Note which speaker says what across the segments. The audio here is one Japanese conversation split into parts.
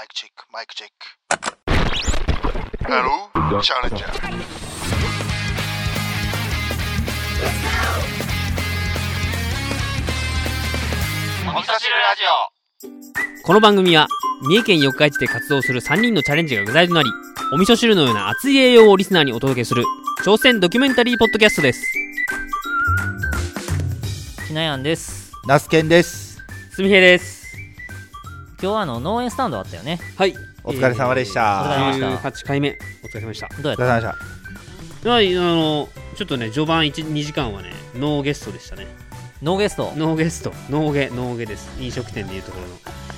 Speaker 1: マイクチェック、マイクチェック。ハロー、チャレンジャー。
Speaker 2: お味噌汁ラジ
Speaker 3: この番組は三重県四日市で活動する3人のチャレンジが具材となりお味噌汁のような熱い栄養をリスナーにお届けする挑戦ドキュメンタリーポッドキャストです
Speaker 4: ひなやんです
Speaker 5: ナスケンです。
Speaker 3: すみへいです
Speaker 4: 今日はあの農園スタンドあったよね。
Speaker 3: はい。
Speaker 5: お疲れ様でし
Speaker 4: お疲れ
Speaker 5: た。
Speaker 4: 様でした
Speaker 3: 18回目。お疲れ様でした。
Speaker 4: どうやっ
Speaker 5: お疲れ様で
Speaker 4: た
Speaker 5: した。
Speaker 3: はいあのちょっとね序盤12時間はねノーゲストでしたね。
Speaker 4: ノーゲスト？
Speaker 3: ノーゲスト。ノーゲノーゲです。飲食店でいうところ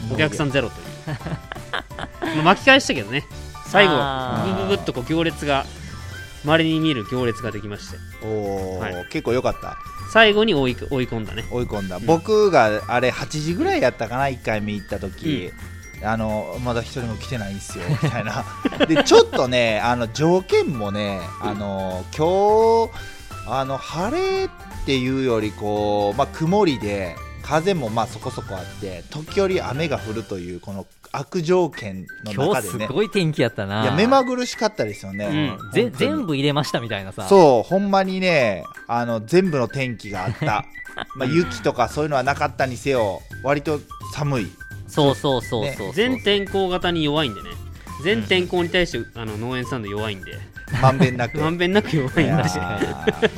Speaker 3: の。お客さんゼロという。まあ巻き返したけどね。最後
Speaker 4: あー。
Speaker 3: グググッとこう行列が稀に見る行列ができまして。
Speaker 5: おお、
Speaker 3: はい。
Speaker 5: 結構良かった。
Speaker 3: 最後に追い追い込んだね。
Speaker 5: 追い込んだ。
Speaker 3: ん。
Speaker 5: 僕があれ8時ぐらいやったかな、1回目行った時。あのまだ一人も来てないんですよみたいな。でちょっとねあの条件もねあの今日あの晴れっていうよりこう、まあ、曇りで風もまあそこそこあって時折雨が降るというこの悪条件の
Speaker 4: 今日
Speaker 5: 中ですね
Speaker 4: ごい天気やったな。い
Speaker 5: や目まぐるしかったですよね、
Speaker 3: うん。
Speaker 4: 全部入れましたみたいなさ。
Speaker 5: そうほんまにねあの全部の天気があった。まあ雪とかそういうのはなかったにせよ割と寒い。
Speaker 4: そうそうそうそう
Speaker 3: 全天候型に弱いんでね。全天候に対して、あの農園さんの弱いんで。
Speaker 5: まんべんなく。
Speaker 3: まんべんなく弱いんだし
Speaker 5: ね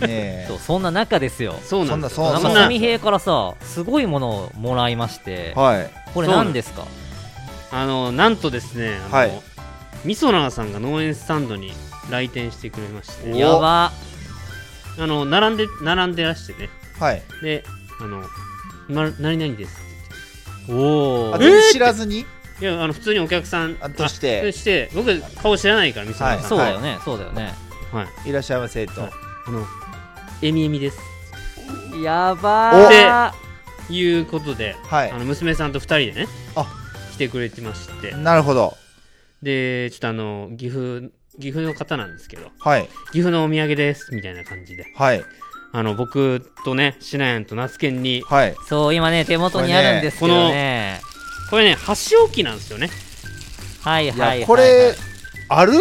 Speaker 5: え。
Speaker 4: そうそんな中ですよ。
Speaker 3: そうなんです
Speaker 5: そんな
Speaker 4: なん
Speaker 3: そんな。
Speaker 4: か純平からさすごいものをもらいまして。
Speaker 5: はい。
Speaker 4: これ何ですか？
Speaker 3: あのなんとですねあの、
Speaker 5: はい。
Speaker 3: みそなーさんが農園スタンドに来店してくれまして。
Speaker 5: お。
Speaker 4: やば。
Speaker 3: あの並んで並んでらしてね。
Speaker 5: はい。
Speaker 3: であのま何々ですおお
Speaker 5: あ全然知らずに？
Speaker 3: いやあの普通にお客さん
Speaker 5: あとして。
Speaker 3: あとして僕顔知らないからみそなーさん。
Speaker 4: そうだよねそうだよね。
Speaker 3: はい。
Speaker 5: いらっしゃいませと、
Speaker 3: はい。あのえみえみです。
Speaker 4: やばー。
Speaker 3: いうことで
Speaker 5: はい。
Speaker 3: あの娘さんと2人でね
Speaker 5: あ
Speaker 3: 来てくれてまして。
Speaker 5: なるほど。
Speaker 3: でちょっとあの岐阜岐阜の方なんですけど。
Speaker 5: はい。
Speaker 3: 岐阜のお土産ですみたいな感じで。
Speaker 5: はい。
Speaker 3: あの僕とねシナヤンとナツケンに
Speaker 5: はい。
Speaker 4: そう今ね手元にあるんですけどね。
Speaker 3: これね箸置きなんですよね。
Speaker 4: はい
Speaker 5: い
Speaker 4: はいはい
Speaker 5: やこれある？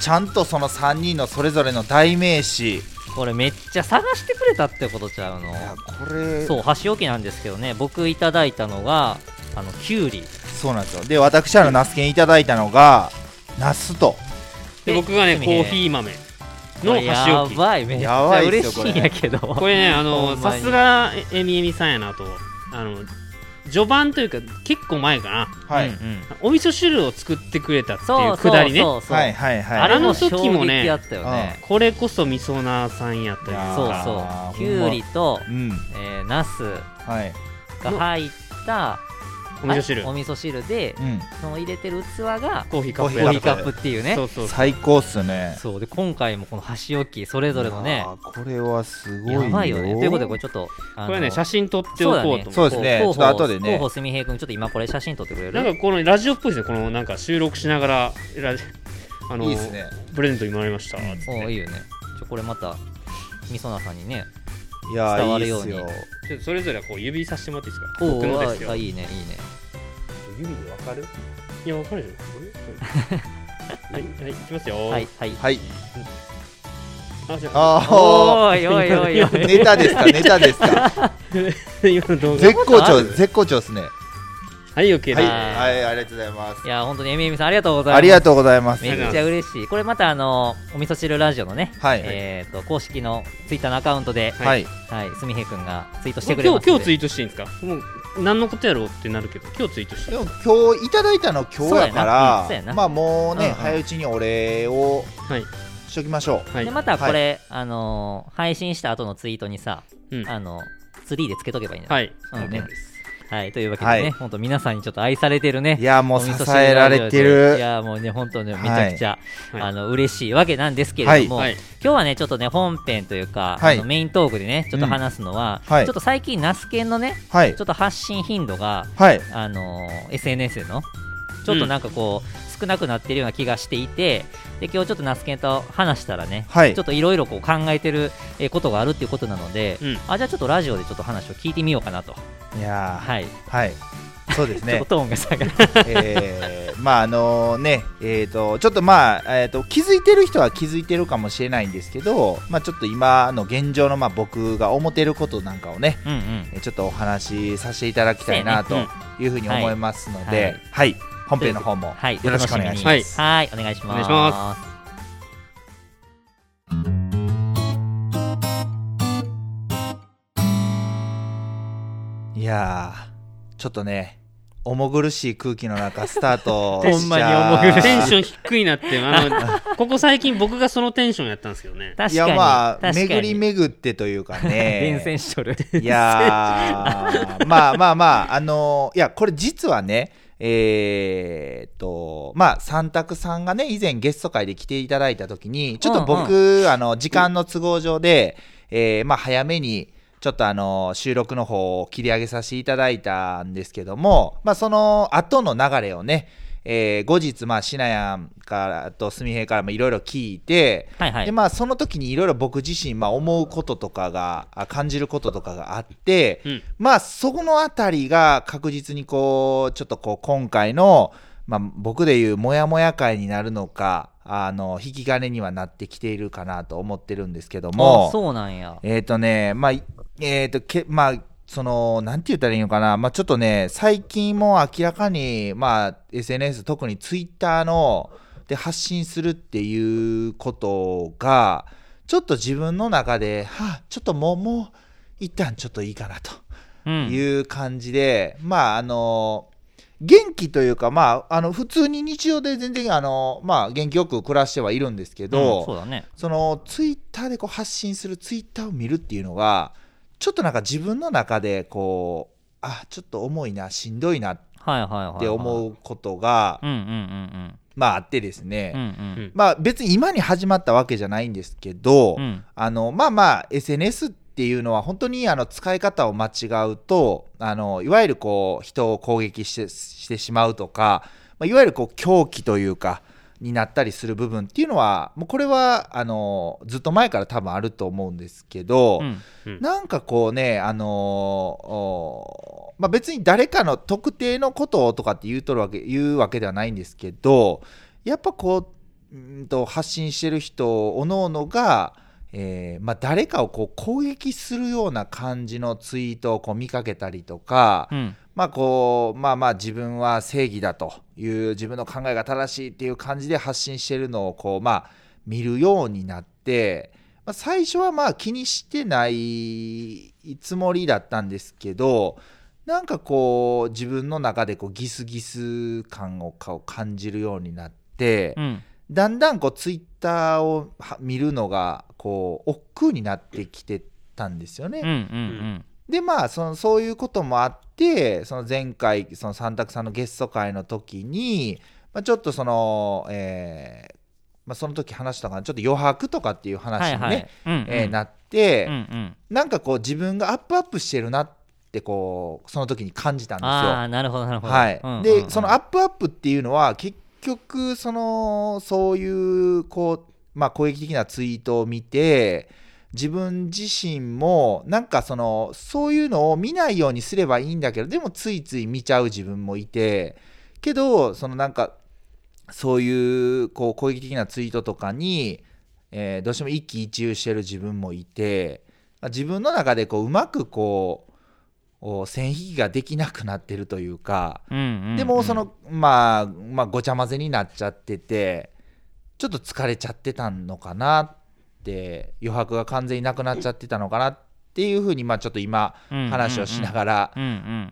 Speaker 5: ちゃんとその3人のそれぞれの代名詞。い
Speaker 4: これめっちゃ探してくれたってことちゃうの？
Speaker 5: やこれ。
Speaker 4: そう箸置きなんですけどね。僕いただいたのがあのきゅうり
Speaker 5: そうなんですよ。で私あのナスケンいただいたのがナスと。
Speaker 3: で僕がねコーヒー豆
Speaker 4: こ
Speaker 3: の
Speaker 4: れ
Speaker 3: 箸置き。
Speaker 4: やばいめっちゃ嬉しいんやけど。
Speaker 3: これ。ねあ
Speaker 4: ほ
Speaker 3: のさすがえみえみさんやなと。あの序盤というか結構前かな。
Speaker 5: はい、
Speaker 4: うんうん。
Speaker 3: お味噌汁を作ってくれたってい
Speaker 4: そうう
Speaker 3: くだりね。
Speaker 4: そうそう
Speaker 5: はいはいはい。
Speaker 4: あれも
Speaker 3: あの時もね
Speaker 4: ね
Speaker 3: これこそみそなーさんやという
Speaker 5: いや
Speaker 4: そう
Speaker 3: か
Speaker 4: そう。きゅうりと
Speaker 5: うん。
Speaker 4: えーナス
Speaker 5: はい。
Speaker 4: が入った
Speaker 3: お味噌汁。
Speaker 4: はいお味噌汁で
Speaker 5: うん。
Speaker 4: その入れてる器が
Speaker 3: コーヒーカップ。
Speaker 4: コーヒーカ
Speaker 3: やった
Speaker 4: ップっていうね。
Speaker 3: そうそう
Speaker 5: 最高っすね。
Speaker 4: そう。で今回もこの箸置きそれぞれのね
Speaker 5: これはすごいよ。
Speaker 4: やばいよね。ということでこれちょっと
Speaker 3: これね写真撮っておこうと思って。
Speaker 5: そうですね。
Speaker 4: 候補
Speaker 5: ちょっと後でね。
Speaker 4: 候補すみへい君ちょっと今これ写真撮ってくれる？
Speaker 3: なんかこのラジオっぽいですね。このなんか収録しながらラジあの
Speaker 5: いいね。
Speaker 3: プレゼントにもらいました。つって
Speaker 4: おいいよね。ちょこれまたみそなさんにね
Speaker 5: いや
Speaker 4: 伝わるように。
Speaker 5: いいっすよ。
Speaker 3: ちょっとそれぞれこう指さしてもらっていいですか？
Speaker 4: お
Speaker 3: 僕のですよ。
Speaker 4: あいいねいいね。
Speaker 3: 指でわかる？いやわかる？じゃんはいはいいきますよ。
Speaker 4: はいはい。
Speaker 5: はい。
Speaker 3: ああ
Speaker 5: あ
Speaker 4: おーいおいおいおい。
Speaker 5: あ ネタですか？ネタですか？
Speaker 3: 今の動画。
Speaker 5: 絶好調絶好調ですね
Speaker 3: はい OK
Speaker 5: はい、
Speaker 3: です。
Speaker 5: はい、ありがとうございます。
Speaker 4: いや本当にえみえみさんありがとうございます。
Speaker 5: ありがとうございます。
Speaker 4: めっちゃ嬉しい。これまたあのお味噌汁ラジオのね
Speaker 5: はい。
Speaker 4: えっと公式のツイッターのアカウントで
Speaker 5: はい。
Speaker 4: はいすみへい君がツイートしてくれますんで。
Speaker 3: 今日今日ツイートしていいんですか？もう何のことやろうってなるけど今日ツイートして
Speaker 5: でも今日いただいたの今日やから
Speaker 4: な。
Speaker 5: まあもうね、
Speaker 4: うんうん。
Speaker 5: 早いうちにお礼を
Speaker 3: はい
Speaker 5: しときましょ
Speaker 3: はい。
Speaker 4: でまたこれ、あのー配信した後のツイートにさ、
Speaker 3: うん。
Speaker 4: あのツリーでつけとけばいいの
Speaker 3: はい。
Speaker 4: うん
Speaker 3: 了解です
Speaker 4: はい、というわけでね、
Speaker 5: はい。
Speaker 4: 本当皆さんにちょっと愛されてるね
Speaker 5: ういやもう支
Speaker 4: 汁
Speaker 5: えられて
Speaker 4: ラジオで。い
Speaker 5: る。
Speaker 4: やもうね本当ねめちゃくちゃ、
Speaker 3: はい。
Speaker 4: あの嬉しいわけなんですけれども、
Speaker 3: はい。
Speaker 4: 今日はねちょっとね本編というか、
Speaker 5: はい。
Speaker 4: あのメイントークでねちょっと話すのは、
Speaker 5: うん。はい。
Speaker 4: ちょっと最近ナスケンのね
Speaker 5: はい。
Speaker 4: ちょっと発信頻度が
Speaker 5: はい。
Speaker 4: あのー SNS でのちょっとなんかこう、少なくなってるような気がしていてで今日ちょっとナスケンと話したらね、
Speaker 5: はい。
Speaker 4: ちょっといろいろこう考えてるえーことがあるっていうことなので、
Speaker 3: うん。
Speaker 4: あじゃあちょっとラジオでちょっと話を聞いてみようかなと。
Speaker 5: いやー。
Speaker 4: はい。
Speaker 5: はい。そうですね。
Speaker 4: とトーンが下がる。
Speaker 5: えーまああのねえー、とちょっとまあ、えー、と気づいてる人は気づいてるかもしれないんですけど、まあ、ちょっと今の現状のまあ僕が思ってることなんかをね
Speaker 4: うんうん。
Speaker 5: えーちょっとお話しさせていただきたいなというふうに思いますの
Speaker 4: はい。
Speaker 5: で、はい本編の方も。
Speaker 4: はい。
Speaker 5: よろしくお願いし
Speaker 3: はい
Speaker 5: ます。
Speaker 4: はい。お願いします。
Speaker 3: お願いしま
Speaker 5: いやーちょっとね重苦しい空気の中スタート
Speaker 4: ほんまに重苦しい。
Speaker 3: テンション低いなって。あの ここ最近僕がそのテンションやったんですけどね。
Speaker 5: いや
Speaker 4: 確かに。
Speaker 5: まあ巡り巡ってというかね。
Speaker 4: 伝染しとる。
Speaker 5: いやーまあまあまああのーいやこれ実はねえーっとまあ三択さんがね以前ゲスト会で来ていただいた時にちょっと僕、あの時間の都合上で、えーまあ早めにちょっとあの収録の方を切り上げさせていただいたんですけども、まあ、その後の流れをね、えー後日、まあ、シナヤンからとスミヘイからもいろいろ聞いて、
Speaker 4: はいはい。
Speaker 5: でまあ、その時にいろいろ僕自身、まあ、思うこととかがあ感じることとかがあって、
Speaker 3: うん。
Speaker 5: まあそこのあたりが確実にこうちょっとこう今回の、まあ、僕でいうモヤモヤ会になるのかあの引き金にはなってきているかなと思ってるんですけども。
Speaker 4: あそうなんや。
Speaker 5: えっ、とねまあいえっ、とけまあそのなんて言ったらいいのかな、まあ、ちょっとね最近も明らかに、まあ、SNS 特に Twitter ので発信するっていうことがちょっと自分の中ではあちょっともうもう一旦ちょっといいかなと。
Speaker 4: うん
Speaker 5: いう感じで、まああの元気というか、まあ、あの普通に日常で全然あの、まあ、元気よく暮らしてはいるんですけど、
Speaker 4: うんそうだね
Speaker 5: そのツイッターでこう発信するツイッターを見るっていうのがちょっとなんか自分の中でこうあちょっと重いなしんどいなって思うことが、まああってですね、
Speaker 4: うんうん。うん
Speaker 5: まあ別に今に始まったわけじゃないんですけど、
Speaker 4: うん。
Speaker 5: あのまあまあ SNS っていうのは本当にあの使い方を間違うとあのいわゆるこう人を攻撃してしてしまうとか、まあ、いわゆるこう狂気というかになったりする部分っていうのはもうこれはあのずっと前から多分あると思うんですけど、
Speaker 4: うん
Speaker 5: なんかこうねあのおまあ、別に誰かの特定のことをとかって言うとるわけ言うわけではないんですけどやっぱこううんと発信してる人おのおのが、えーまあ、誰かをこう攻撃するような感じのツイートをこう見かけたりとか、
Speaker 4: うん
Speaker 5: まあこうまあまあ自分は正義だという自分の考えが正しいっていう感じで発信してるのをこうまあ見るようになって、まあ、最初はまあ気にしてないつもりだったんですけどなんかこう自分の中でこうギスギス感をかを感じるようになって、
Speaker 4: うん
Speaker 5: だんだんこうツイッターをは見るのがこう億劫になってきてたんですよね。
Speaker 4: うんうん
Speaker 5: でまあそのそういうこともあってその前回その三択さんのゲスト会の時に、まあ、ちょっとその、えーまあ、その時話したかな。ちょっと余白とかっていう
Speaker 4: うん
Speaker 5: 話にね、えーなって、
Speaker 4: うんうん。
Speaker 5: なんかこう自分がアップアップしてるなってこうその時に感じたんですよ。
Speaker 4: ああなるほどなるほど。
Speaker 5: はい。
Speaker 4: うんうんうん。
Speaker 5: でそのアップアップっていうのは結局そのそういうこう、まあ、攻撃的なツイートを見て自分自身もなんかそのそういうのを見ないようにすればいいんだけどでもついつい見ちゃう自分もいてけどそのなんかそういうこう攻撃的なツイートとかに、えーどうしても一喜一憂してる自分もいてまあ自分の中でこううまくこうお線引きができなくなってるというか、
Speaker 4: うんうんうん。
Speaker 5: でもその、まあ、まあごちゃ混ぜになっちゃっててちょっと疲れちゃってたのかなって余白が完全になくなっちゃってたのかなっていうふうに、まあ、ちょっと今話をしながら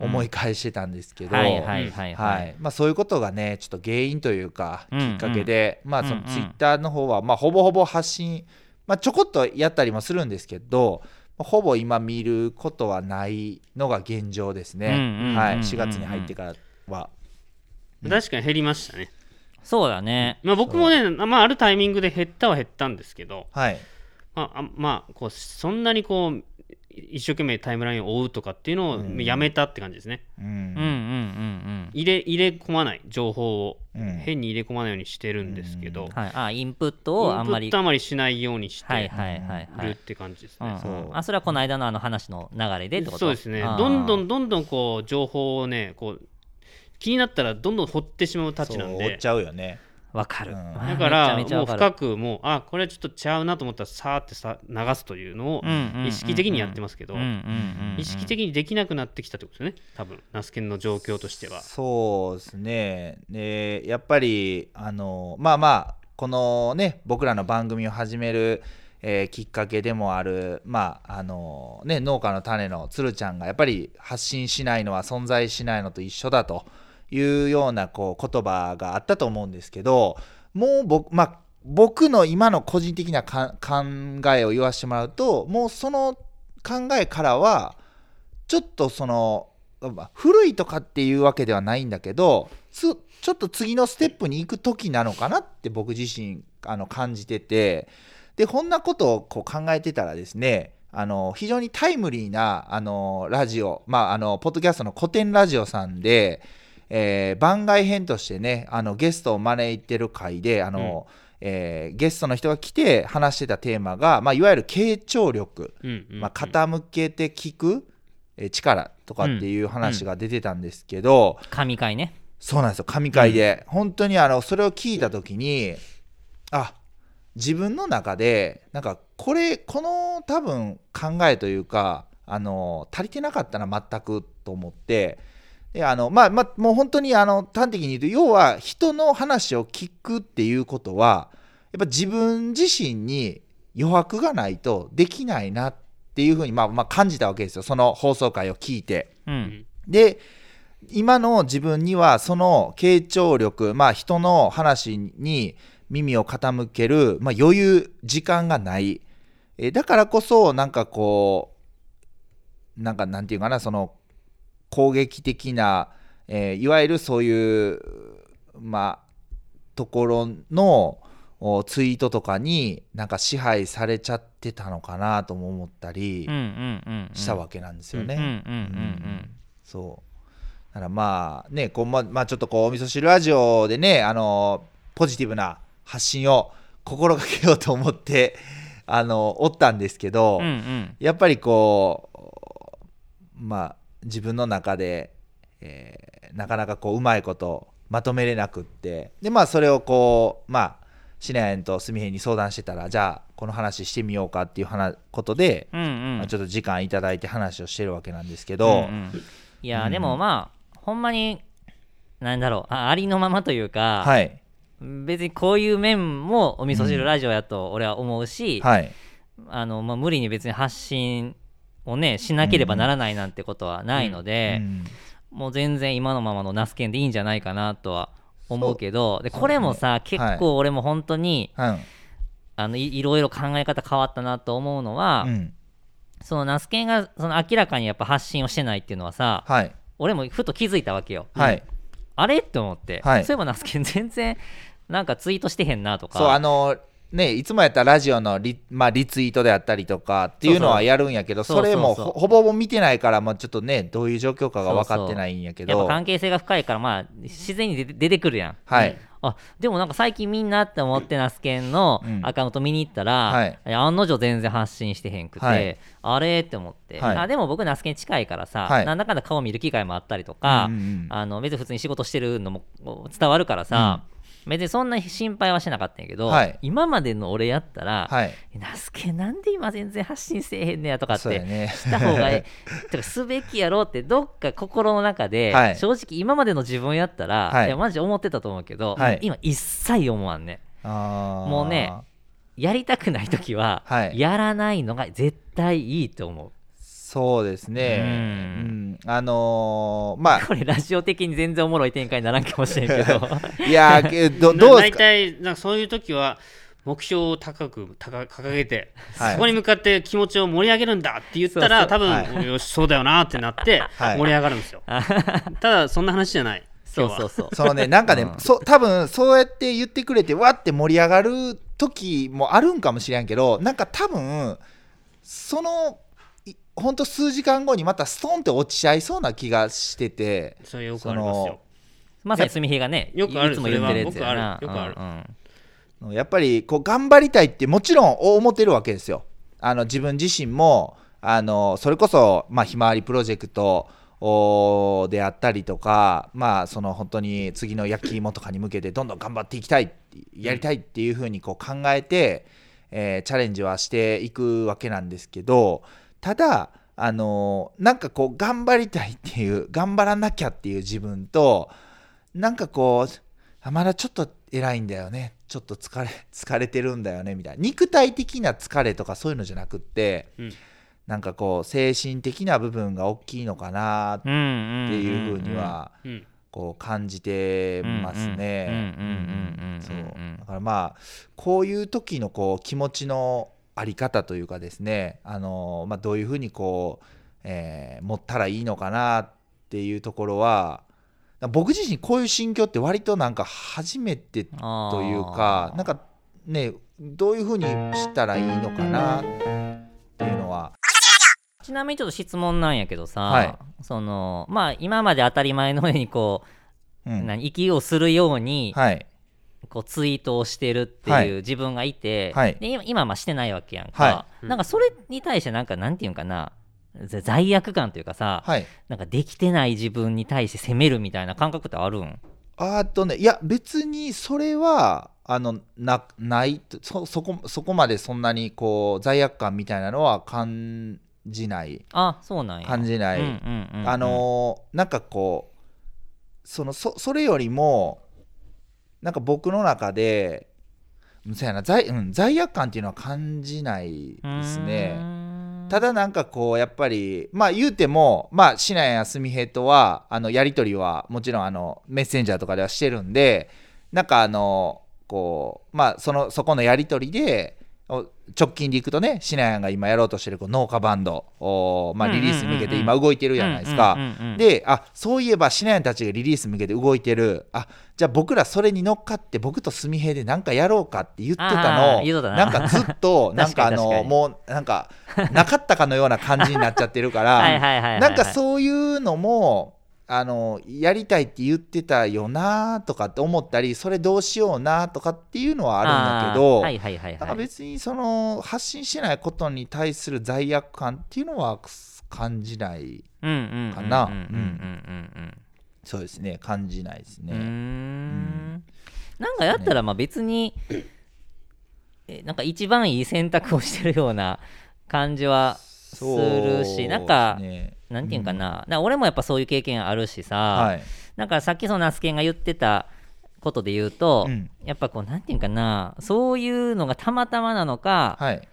Speaker 5: 思い返してたんですけど、
Speaker 4: はいはいはい
Speaker 5: は
Speaker 4: はい。
Speaker 5: いまあ、そういうことがねちょっと原因というかきっかけで、まあそのツイッターの方は、まあ、ほぼほぼ発信、まあ、ちょこっとやったりもするんですけどほぼ今見ることはないのが現状ですね、はい、4月に入ってからは。
Speaker 3: 確かに減りましたね、
Speaker 4: そうだね。
Speaker 3: まあ、僕もね、まあ、あるタイミングで減ったは減ったんですけど、
Speaker 5: はい。
Speaker 3: まあ、あまあこうそんなにこう一生懸命タイムラインを追うとかっていうのを
Speaker 5: うん。
Speaker 3: やめたって感じですね、
Speaker 5: うん。
Speaker 4: うんうんうん
Speaker 3: 入れ入れ込まない情報を、
Speaker 5: うん。
Speaker 3: 変に入れ込まないようにしてるんですけど、
Speaker 4: うん。はい。あインプットをあんまり
Speaker 3: インプットあまりしないようにして
Speaker 4: はいはいはいはい。
Speaker 3: るって感じですね、
Speaker 4: うん。
Speaker 5: そ
Speaker 4: あそれはこの間のあの話の流れでってこと？
Speaker 3: そうですね。どんどんどんどんこう情報をねこう気になったらどんどん掘ってしまうたちなんで。
Speaker 5: っちゃうよね。
Speaker 4: わかる、
Speaker 5: うん。
Speaker 3: だからもう深くもうあこれちょっとちゃうなと思ったらさーってさ流すというのを意識的にやってますけど意識的にできなくなってきたってことですよね。多分ナスケンの状況としては。
Speaker 5: そうですね。でやっぱりあのまあまあこのね僕らの番組を始める、えーきっかけでもあるまああのね農家の種のつるちゃんがやっぱり発信しないのは存在しないのと一緒だというようなこう言葉があったと思うんですけどもう僕まあ僕の今の個人的な考えを言わせてもらうともうその考えからはちょっとその古いとかっていうわけではないんだけどちょっと次のステップに行く時なのかなって僕自身あの感じててでこんなことをこう考えてたらですねあの非常にタイムリーなあのラジオ、まあ、あのポッドキャストの古典ラジオさんで、えー番外編としてねあのゲストを招いてる回であの、えーゲストの人が来て話してたテーマが、まあ、いわゆる傾聴力、
Speaker 3: うんうんうん。
Speaker 5: まあ、傾けて聞くえー力とかっていう話が出てたんですけど、
Speaker 4: 神回ね。
Speaker 5: そうなんですよ。神回で、本当にあのそれを聞いた時にあ自分の中でなんかこれこの多分考えというかあの足りてなかったな全くと思ってであのまあまあもう本当にあの端的に言うと要は人の話を聞くっていうことはやっぱ自分自身に余白がないとできないなっていうふうに、まあ、まあ感じたわけですよ。その放送回を聞いて。
Speaker 4: うん。
Speaker 5: で今の自分にはその傾聴力まあ人の話に耳を傾ける、まあ、余裕時間がない。えーだからこそなんかこうなんかなんていうかなその攻撃的な、えーいわゆるそういうまあところのおツイートとかになんか支配されちゃってたのかなとも思ったりしたわけなんですよね。そう。だからまあねこうままあちょっとこうお味噌汁ラジオでねあのポジティブな発信を心がけようと思ってあのおったんですけど、
Speaker 4: うんうん。
Speaker 5: やっぱりこうまあ自分の中で、えーなかなかこううまいことまとめれなくってでまあそれをこうまあシナヤンとスミヘンに相談してたらじゃあこの話してみようかっていう話ことで、
Speaker 4: うんうん。
Speaker 5: まあちょっと時間いただいて話をしてるわけなんですけ
Speaker 4: う
Speaker 5: ど、
Speaker 4: んうん。いやでもまあほんまになんだろうあありのままというか、
Speaker 5: はい。
Speaker 4: 別にこういう面もお味噌汁ラジオやと俺は思うし、
Speaker 5: はい。
Speaker 4: あのまあ、無理に別に発信をねしなければならないなんてことはないので、
Speaker 5: うん
Speaker 4: もう全然今のままのナスケンでいいんじゃないかなとは思うけどでこれもさ、
Speaker 5: はい
Speaker 4: 結構俺も本当に、
Speaker 5: うん。
Speaker 4: あのいいろいろ考え方変わったなと思うのは、
Speaker 5: うん。
Speaker 4: そのナスケンがその明らかにやっぱ発信をしてないっていうのはさ
Speaker 5: はい。
Speaker 4: 俺もふと気づいたわけよ、
Speaker 5: はい。
Speaker 4: あれ？って思って、
Speaker 5: はい。
Speaker 4: そういえばナスケン全然なんかツイートしてへんなとか。
Speaker 5: そうあのねいつもやったらラジオのリ,、まあ、リツイートであったりとかっていうのはやるんやけど
Speaker 4: そ
Speaker 5: れもほほぼほぼ見てないから、まあ、ちょっとねどういう状況かが分かってないんやけど。
Speaker 4: やっぱ関係性が深いからまあ自然に出て出てくるやん。
Speaker 5: はい。
Speaker 4: あでもなんか最近みんなって思ってナスケンの
Speaker 5: うん。
Speaker 4: アカウント見に行ったら、
Speaker 5: はい。
Speaker 4: いや案の定全然発信してへんくて、
Speaker 5: はい。
Speaker 4: あれって思って、
Speaker 5: はい。
Speaker 4: あでも僕ナスケン近いからさ、
Speaker 5: はい。
Speaker 4: なんだかんだ顔見る機会もあったりとか、
Speaker 5: うんうんうん。
Speaker 4: あの別に普通に仕事してるのも伝わるからさ、別にそんな心配はしなかったんやけど、
Speaker 5: はい。
Speaker 4: 今までの俺やったら、
Speaker 5: はい。
Speaker 4: ナスケなんで今全然発信せえへんねやとかって
Speaker 5: ね。
Speaker 4: した方がいいてかすべきやろうってどっか心の中で、
Speaker 5: はい。
Speaker 4: 正直今までの自分やったら、
Speaker 5: はい。
Speaker 4: い、やマジ思ってたと思うけど、
Speaker 5: はい。
Speaker 4: 今一切思わんねもうねやりたくない時は、
Speaker 5: はい。
Speaker 4: やらないのが絶対いいと思う
Speaker 5: そうですね。
Speaker 4: う
Speaker 5: うん。んあのーま
Speaker 4: これラジオ的に全然おもろい展開にならんかもしれんけど。
Speaker 5: あ いやーけどどうですか？
Speaker 3: 体なんかそういう時は目標を高く高掲げて、
Speaker 5: はい。
Speaker 3: そこに向かって気持ちを盛り上げるんだって言ったら
Speaker 4: そう
Speaker 3: 多分、
Speaker 5: は
Speaker 3: よしそうだよなってなって
Speaker 5: はい。
Speaker 3: 盛り上がるんですよ、ただそんな話じゃない。
Speaker 4: そう
Speaker 3: 今日は
Speaker 4: そう。そう
Speaker 5: そのねなんかね、
Speaker 4: うん。
Speaker 5: そ多分そうやって言ってくれてわって盛り上がる時もあるんかもしれんけどなんか多分そのいほんと数時間後にまたストンって落ちちゃいそうな気がしてて
Speaker 3: それよくありますよ。
Speaker 4: まさにすみひがね
Speaker 3: よくある
Speaker 4: いつも言ってるやつやな。
Speaker 3: よくある。よく
Speaker 4: うん。うん
Speaker 5: やっぱりこう頑張りたいってもちろん思ってるわけですよ。あの自分自身もあのそれこそ、まあ、ひまわりプロジェクトおであったりとかまあその本当に次の焼き芋とかに向けてどんどん頑張っていきたいやりたいっていうふうにこう考えて、えーチャレンジはしていくわけなんですけどただあのーなんかこう頑張りたいっていう頑張らなきゃっていう自分となんかこうあまだちょっと偉いんだよね。ちょっと疲れ疲れてるんだよねみたいな。肉体的な疲れとかそういうのじゃなくって、
Speaker 3: うん。
Speaker 5: なんかこう精神的な部分が大きいのかなっていうふうには
Speaker 3: うん
Speaker 5: こう感じてますね。だからまあこういう時のこう気持ちのあり方というかですねあの、まあ、どういうふうにこう、えー持ったらいいのかなっていうところは僕自身こういう心境って割となんか初めてというかなんかねどういうふうにしたらいいのかなっていうのは。
Speaker 4: ちなみにちょっと質問なんやけどさ、
Speaker 5: はい。
Speaker 4: そのまあ今まで当たり前のようにこう、
Speaker 5: うん。
Speaker 4: 何息をするように、
Speaker 5: はい
Speaker 4: こうツイートをしてるって
Speaker 5: はい。いう
Speaker 4: 自分がいて、
Speaker 5: はい。
Speaker 4: で今まあしてないわけやんか、
Speaker 5: は
Speaker 4: なんかそれに対してなんかなんていうんかな。ざ罪悪感というかさ、
Speaker 5: はい。
Speaker 4: なんかできてない自分に対して責めるみたいな感覚ってあるん？
Speaker 5: あーっとねいや別にそれはあのなないとそそこそこまでそんなにこう罪悪感みたいなのは感じない。
Speaker 4: あそうなんや。
Speaker 5: 感じない、
Speaker 4: うんうんうんうん。
Speaker 5: あのーなんかこうそのそそれよりもなんか僕の中でうんそうやな罪,、うん、罪悪感っていうのは感じないですね。ただなんかこうやっぱりまあ言うてもまあシナやすみへとはあのやり取りはもちろんあのメッセンジャーとかではしてるんでなんかあのこうまあそのそこのやり取りでお直近でいくとねシナヤンが今やろうとしてるこう農家バンドおまあリリースに向けて今動いてるじゃないですか。であそういえばシナヤンたちがリリースに向けて動いてる。あじゃあ僕らそれに乗っかって僕とすみへでなんかやろうかって言ってたの。
Speaker 4: な。
Speaker 5: なんかずっと なんかあのもうなんかなかったかのような感じになっちゃってるから。なんかそういうのもあのやりたいって言ってたよなとかって思ったりそれどうしようなとかっていうのはあるんだけど、
Speaker 4: はいはいはいはい。
Speaker 5: 別にその発信してないことに対する罪悪感っていうのは感じないかな。そうですね。感じないです
Speaker 4: うん。う。ん。なんかやったらまあ別にえなんか一番いい選択をしてるような感じはするしなんか
Speaker 5: ね
Speaker 4: なんていうんかな、だから俺もやっぱそういう経験あるしさ、
Speaker 5: はい。
Speaker 4: なんかさっきそのナスケンが言ってたことで言うと、
Speaker 5: うん。
Speaker 4: やっぱこうなんていうんかな。そういうのがたまたまなのか、
Speaker 5: はい。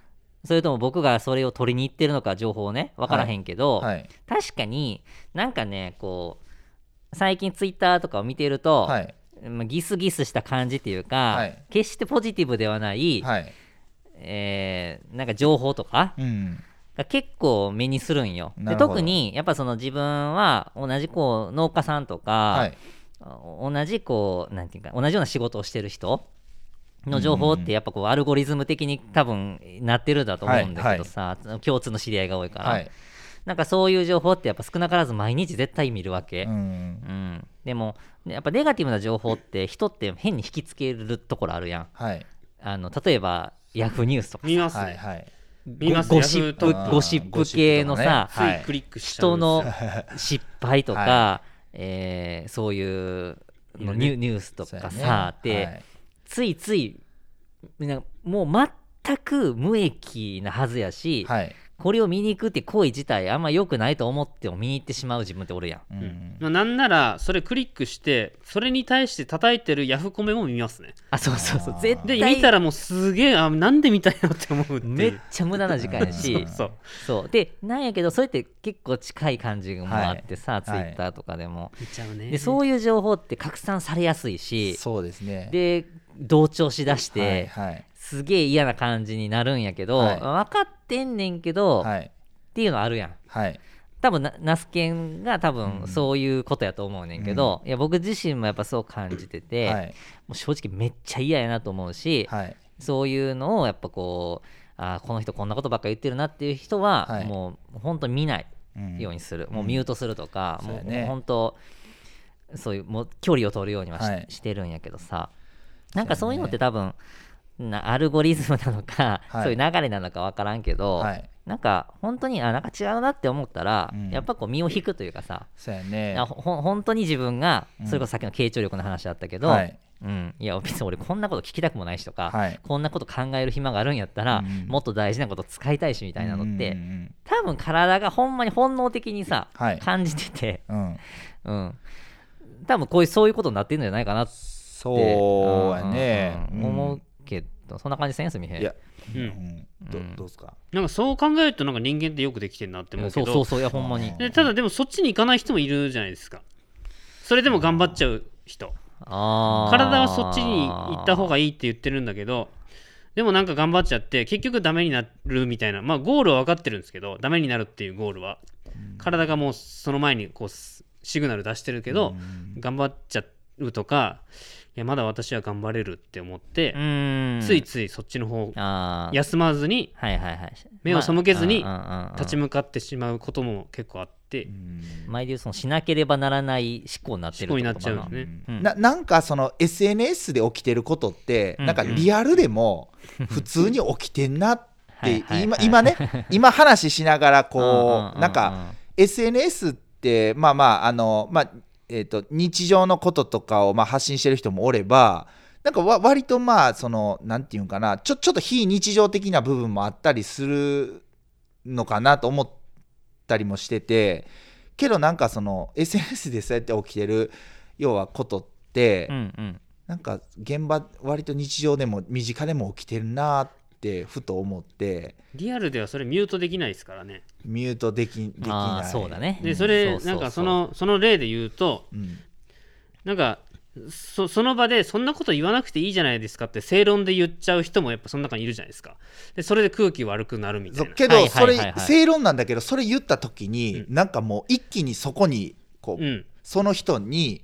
Speaker 4: それとも僕がそれを取りに行ってるのか情報をね分からへんけど、
Speaker 5: はい。
Speaker 4: 確かになんかねこう最近ツイッターとかを見てると、
Speaker 5: はい。
Speaker 4: まあギスギスした感じっていうか、
Speaker 5: はい。
Speaker 4: 決してポジティブではない。えーなんか情報とか
Speaker 5: うん
Speaker 4: が結構目にするんよ。で特にやっぱその自分は同じこう農家さんとか、
Speaker 5: はい。
Speaker 4: 同じこうなんていうか同じような仕事をしてる人の情報ってやっぱこうアルゴリズム的に多分なってるんだと思うんだけどさ、共通の知り合いが多いから、
Speaker 5: はい。
Speaker 4: なんかそういう情報ってやっぱ少なからず毎日絶対見るわけ、
Speaker 5: う
Speaker 4: うん。
Speaker 5: ん。
Speaker 4: でもやっぱネガティブな情報って人って変に引きつけるところあるやん。
Speaker 5: はい。
Speaker 4: あの例えばヤフーニュースとか
Speaker 3: 見ますね、
Speaker 5: はいはい
Speaker 3: 見ます
Speaker 4: ゴゴシップゴシップ系のさ、
Speaker 3: ついクリックしちゃうん
Speaker 4: 人の失敗とか、
Speaker 5: は
Speaker 4: えーそういうのニュニュースとか
Speaker 5: そうやね。
Speaker 4: さ、で、
Speaker 5: はい。
Speaker 4: ついついなんかもう全く無益なはずやし、
Speaker 5: はい
Speaker 4: これを見に行くって行為自体あんま良くないと思っても見に行ってしまう自分っておるやん。
Speaker 5: うん。
Speaker 3: まあ、なんならそれクリックしてそれに対して叩いてるヤフコメも見ますね。
Speaker 4: あそうそうそう。絶
Speaker 3: で
Speaker 4: 対
Speaker 3: 見たらもうすげえあなんで見たいのって思うっていう。
Speaker 4: めっちゃ無駄な時間やし。
Speaker 3: そう。
Speaker 4: そう。でなんやけどそれって結構近い感じもあってさ、
Speaker 5: はい。
Speaker 4: ツイッターとかでも、
Speaker 3: 見ちゃうね。
Speaker 4: でそういう情報って拡散されやすいし。
Speaker 5: そうですね。
Speaker 4: で同調しだして、
Speaker 5: はいはい
Speaker 4: すげえ嫌な感じになるんやけど、
Speaker 5: はい。
Speaker 4: 分かってんねんけど、
Speaker 5: はい。
Speaker 4: っていうのあるやん。
Speaker 5: はい。
Speaker 4: 多分なナスケンが多
Speaker 5: うん。
Speaker 4: 分そういうことやと思うねんけど、いや僕自身もやっぱそう感じてて、
Speaker 5: はい。
Speaker 4: もう正直めっちゃ嫌やなと思うし、
Speaker 5: はい。
Speaker 4: そういうのをやっぱこうあーこの人こんなことばっか言ってるなっていう人は、
Speaker 5: はい。
Speaker 4: もう本当に見ない
Speaker 5: うん
Speaker 4: ようにする、もうミュートするとか、もう
Speaker 5: ね。
Speaker 4: もう本当そういうもう距離を取るようにはし,、
Speaker 5: はい。
Speaker 4: してるんやけどさ。なんかそういうのって多分なアルゴリズムなのか、
Speaker 5: はい。
Speaker 4: そういう流れなのか分からんけど、
Speaker 5: はい。
Speaker 4: なんか本当にあなんか違うなって思ったら、
Speaker 5: うん。
Speaker 4: やっぱこう身を引くというかさ、
Speaker 5: そうやね。
Speaker 4: あほほ本当に自分が
Speaker 5: うん。
Speaker 4: それこそさっきの傾聴力の話だったけど、
Speaker 5: はい。
Speaker 4: うん、いや別に俺こんなこと聞きたくもないしとか、
Speaker 5: はい。
Speaker 4: こんなこと考える暇があるんやったら、
Speaker 5: うん
Speaker 4: もっと大事なこと使いたいしみたいなのって、
Speaker 5: うんうん
Speaker 4: 多分体がほんまに本能的にさ、
Speaker 5: はい。
Speaker 4: 感じてて、
Speaker 5: うん。うん。
Speaker 4: うん、多分こういうそういうことになってるんじゃないかなって
Speaker 5: そうやね。
Speaker 4: うんうん。うん。思うけどそんな感じせんすみへん
Speaker 5: いや。
Speaker 3: うん。
Speaker 5: うん。ど
Speaker 4: うん。
Speaker 5: どうですか？
Speaker 3: なんかそう考えるとなんか人間ってよくできてるなって思うけど。
Speaker 4: そうそうそういやほんまに。
Speaker 3: でただでもそっちに行かない人もいるじゃないですか。それでも頑張っちゃう人。体はそっちに行った方がいいって言ってるんだけどでもなんか頑張っちゃって結局ダメになるみたいな。まあゴールは分かってるんですけどダメになるっていうゴールは。体がもうその前にこうシグナル出してるけど頑張っちゃうとかいやまだ私は頑張れるって思ってついついそっちの方休まずに
Speaker 4: はいはいはい。
Speaker 3: 目を背けずに立ち向かってしまうことも結構あって。
Speaker 4: 前で言うそのしなければならない思考になってる
Speaker 3: 思考にな。っちゃうん
Speaker 4: ことか
Speaker 3: ですね。
Speaker 4: うん。
Speaker 5: ななんかその SNS で起きてることって、
Speaker 4: うん。
Speaker 5: なんかリアルでも普通に起きてんなっ
Speaker 4: はい
Speaker 5: て今今ね今話しながらこうなんか SNS ってまあまああのまあえー、と日常のこととかをまあ発信してる人もおればなんかわ割とまあそのなんていうんかなちょちょっと非日常的な部分もあったりするのかなと思ったりもしててけどなんかその SNS でそうやって起きてる要はことって、
Speaker 4: うんうん。
Speaker 5: なんか現場割と日常でも身近でも起きてるなってふと思って。
Speaker 3: リアルではそれミュートできないですからね。
Speaker 5: ミュートできできない。
Speaker 4: そうだね。
Speaker 3: でそれなんかそのその例で言うと
Speaker 5: うん。
Speaker 3: なんかそその場でそんなこと言わなくていいじゃないですかって正論で言っちゃう人もやっぱその中にいるじゃないですか。でそれで空気悪くなるみたいうな。
Speaker 5: そけ
Speaker 4: はい
Speaker 5: どそれ
Speaker 4: はいはい。はい
Speaker 5: 正論なんだけどそれ言った時になんかもう一気にそこにこう
Speaker 3: うん。
Speaker 5: その人に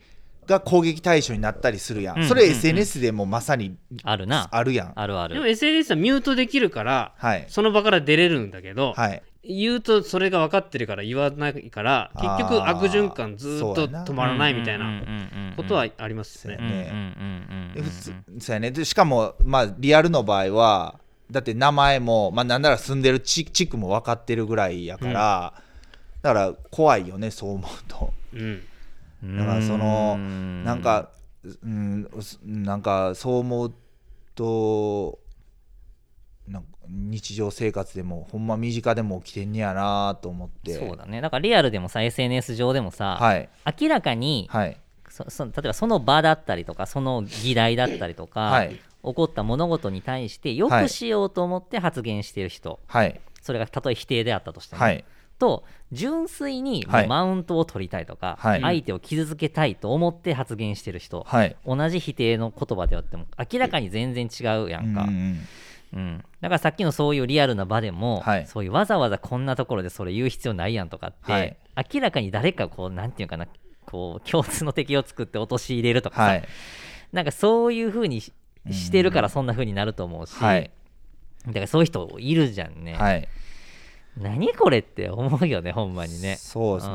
Speaker 5: が攻撃対象になったりするや
Speaker 4: うん。
Speaker 5: んそれ
Speaker 4: うんうん
Speaker 5: SNS でもまさに
Speaker 4: あるな。
Speaker 5: あるやん。
Speaker 4: あるあ
Speaker 3: でも
Speaker 4: る
Speaker 3: SNS はミュートできるから
Speaker 5: はい。
Speaker 3: その場から出れるんだけど、
Speaker 5: はい。
Speaker 3: 言うとそれが分かってるから言わないから結局悪循環ずっと止まらないみたいなことはあります
Speaker 5: そうや
Speaker 3: ね。
Speaker 5: そうやね。でしかもまあリアルの場合はだって名前も、まあ、なんなら住んでる地地区も分かってるぐらいやから、だから怖いよねそう思うと。
Speaker 3: うん
Speaker 5: だからそのなんかうんすなんかそう思うとなんか日常生活でもほんま身近でも起きてんねやなと思って。
Speaker 4: そうだね。だからリアルでもさ SNS 上でもさ、
Speaker 5: はい。
Speaker 4: 明らかに
Speaker 5: はい。
Speaker 4: そそ例えばその場だったりとかその議題だったりとか、
Speaker 5: はい。
Speaker 4: 起こった物事に対してよくしようと思って発言している人、
Speaker 5: はい。
Speaker 4: それがたとえ否定であったとしても、
Speaker 5: はい
Speaker 4: と純粋にマウントを取りたいとか、
Speaker 5: はい。
Speaker 4: 相手を傷つけたいと思って発言してる人、
Speaker 5: はい。
Speaker 4: 同じ否定の言葉であっても明らかに全然違うやんか、
Speaker 5: うん
Speaker 4: だからさっきのそういうリアルな場でも、
Speaker 5: はい。
Speaker 4: そういうわざわざこんなところでそれ言う必要ないやんとかって、
Speaker 5: はい。
Speaker 4: 明らかに誰かこうなんていうかなこう共通の敵を作って陥れるとかさ、
Speaker 5: はい。
Speaker 4: なんかそういう風にししてるからそんな風になると思うし、
Speaker 5: はい。
Speaker 4: だからそういう人いるじゃんね、
Speaker 5: はい
Speaker 4: 何これって思うよねほんまにね。
Speaker 5: そうですね。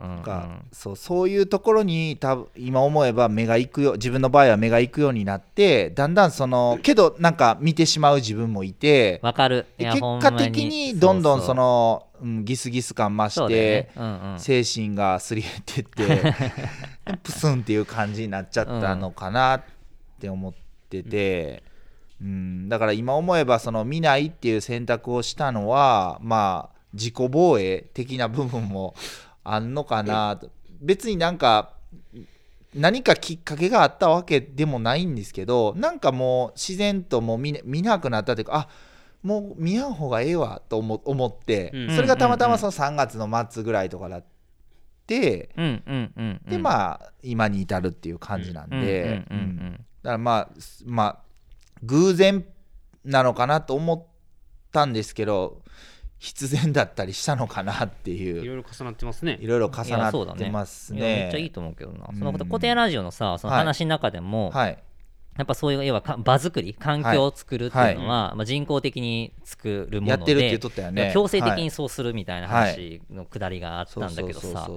Speaker 4: うんうん
Speaker 5: なんかそうそういうところに多分今思えば目が行くよ自分の場合は目が行くようになってだんだんそのけどなんか見てしまう自分もいて
Speaker 4: わかる。
Speaker 5: 結果的にどんどんそのうんギスギス感増して
Speaker 4: ね。うんうん。
Speaker 5: 精神がすり減ってって プスンっていう感じになっちゃったのかなって思ってて、うん、だから今思えばその見ないっていう選択をしたのはまあ自己防衛的な部分もあんのかな。と別になんか何かきっかけがあったわけでもないんですけどなんかもう自然ともう見,、見なくなったというかあもう見やん方がええわと思思って、
Speaker 3: うん。
Speaker 5: それがたまたまその3月の末ぐらいとかだって、
Speaker 4: うんうんうんうん。
Speaker 5: でまあ今に至るっていう感じなんで、
Speaker 4: うんうんうんう
Speaker 5: うん
Speaker 4: ん。
Speaker 5: だからまあすまあ偶然なのかなと思ったんですけど必然だったりしたのかなって
Speaker 3: い
Speaker 5: いう
Speaker 3: ろいろ重なってますね。
Speaker 5: い。ろいろ重な
Speaker 4: そうだ
Speaker 5: ってます
Speaker 4: いやめっ
Speaker 5: ね。
Speaker 4: ちゃいいと思うけどな、
Speaker 5: うん。
Speaker 4: そのこと固定ラジオのさその
Speaker 5: はい
Speaker 4: 話の中でも、
Speaker 5: はい。
Speaker 4: やっぱそういう要はか場作り環境を作るっていうのは、まあ、人工的に作るもので
Speaker 5: やってるって言っとったよね。
Speaker 4: 強制的
Speaker 5: はい。
Speaker 4: にそうするみたいな話のくだりがあったんだけどさ。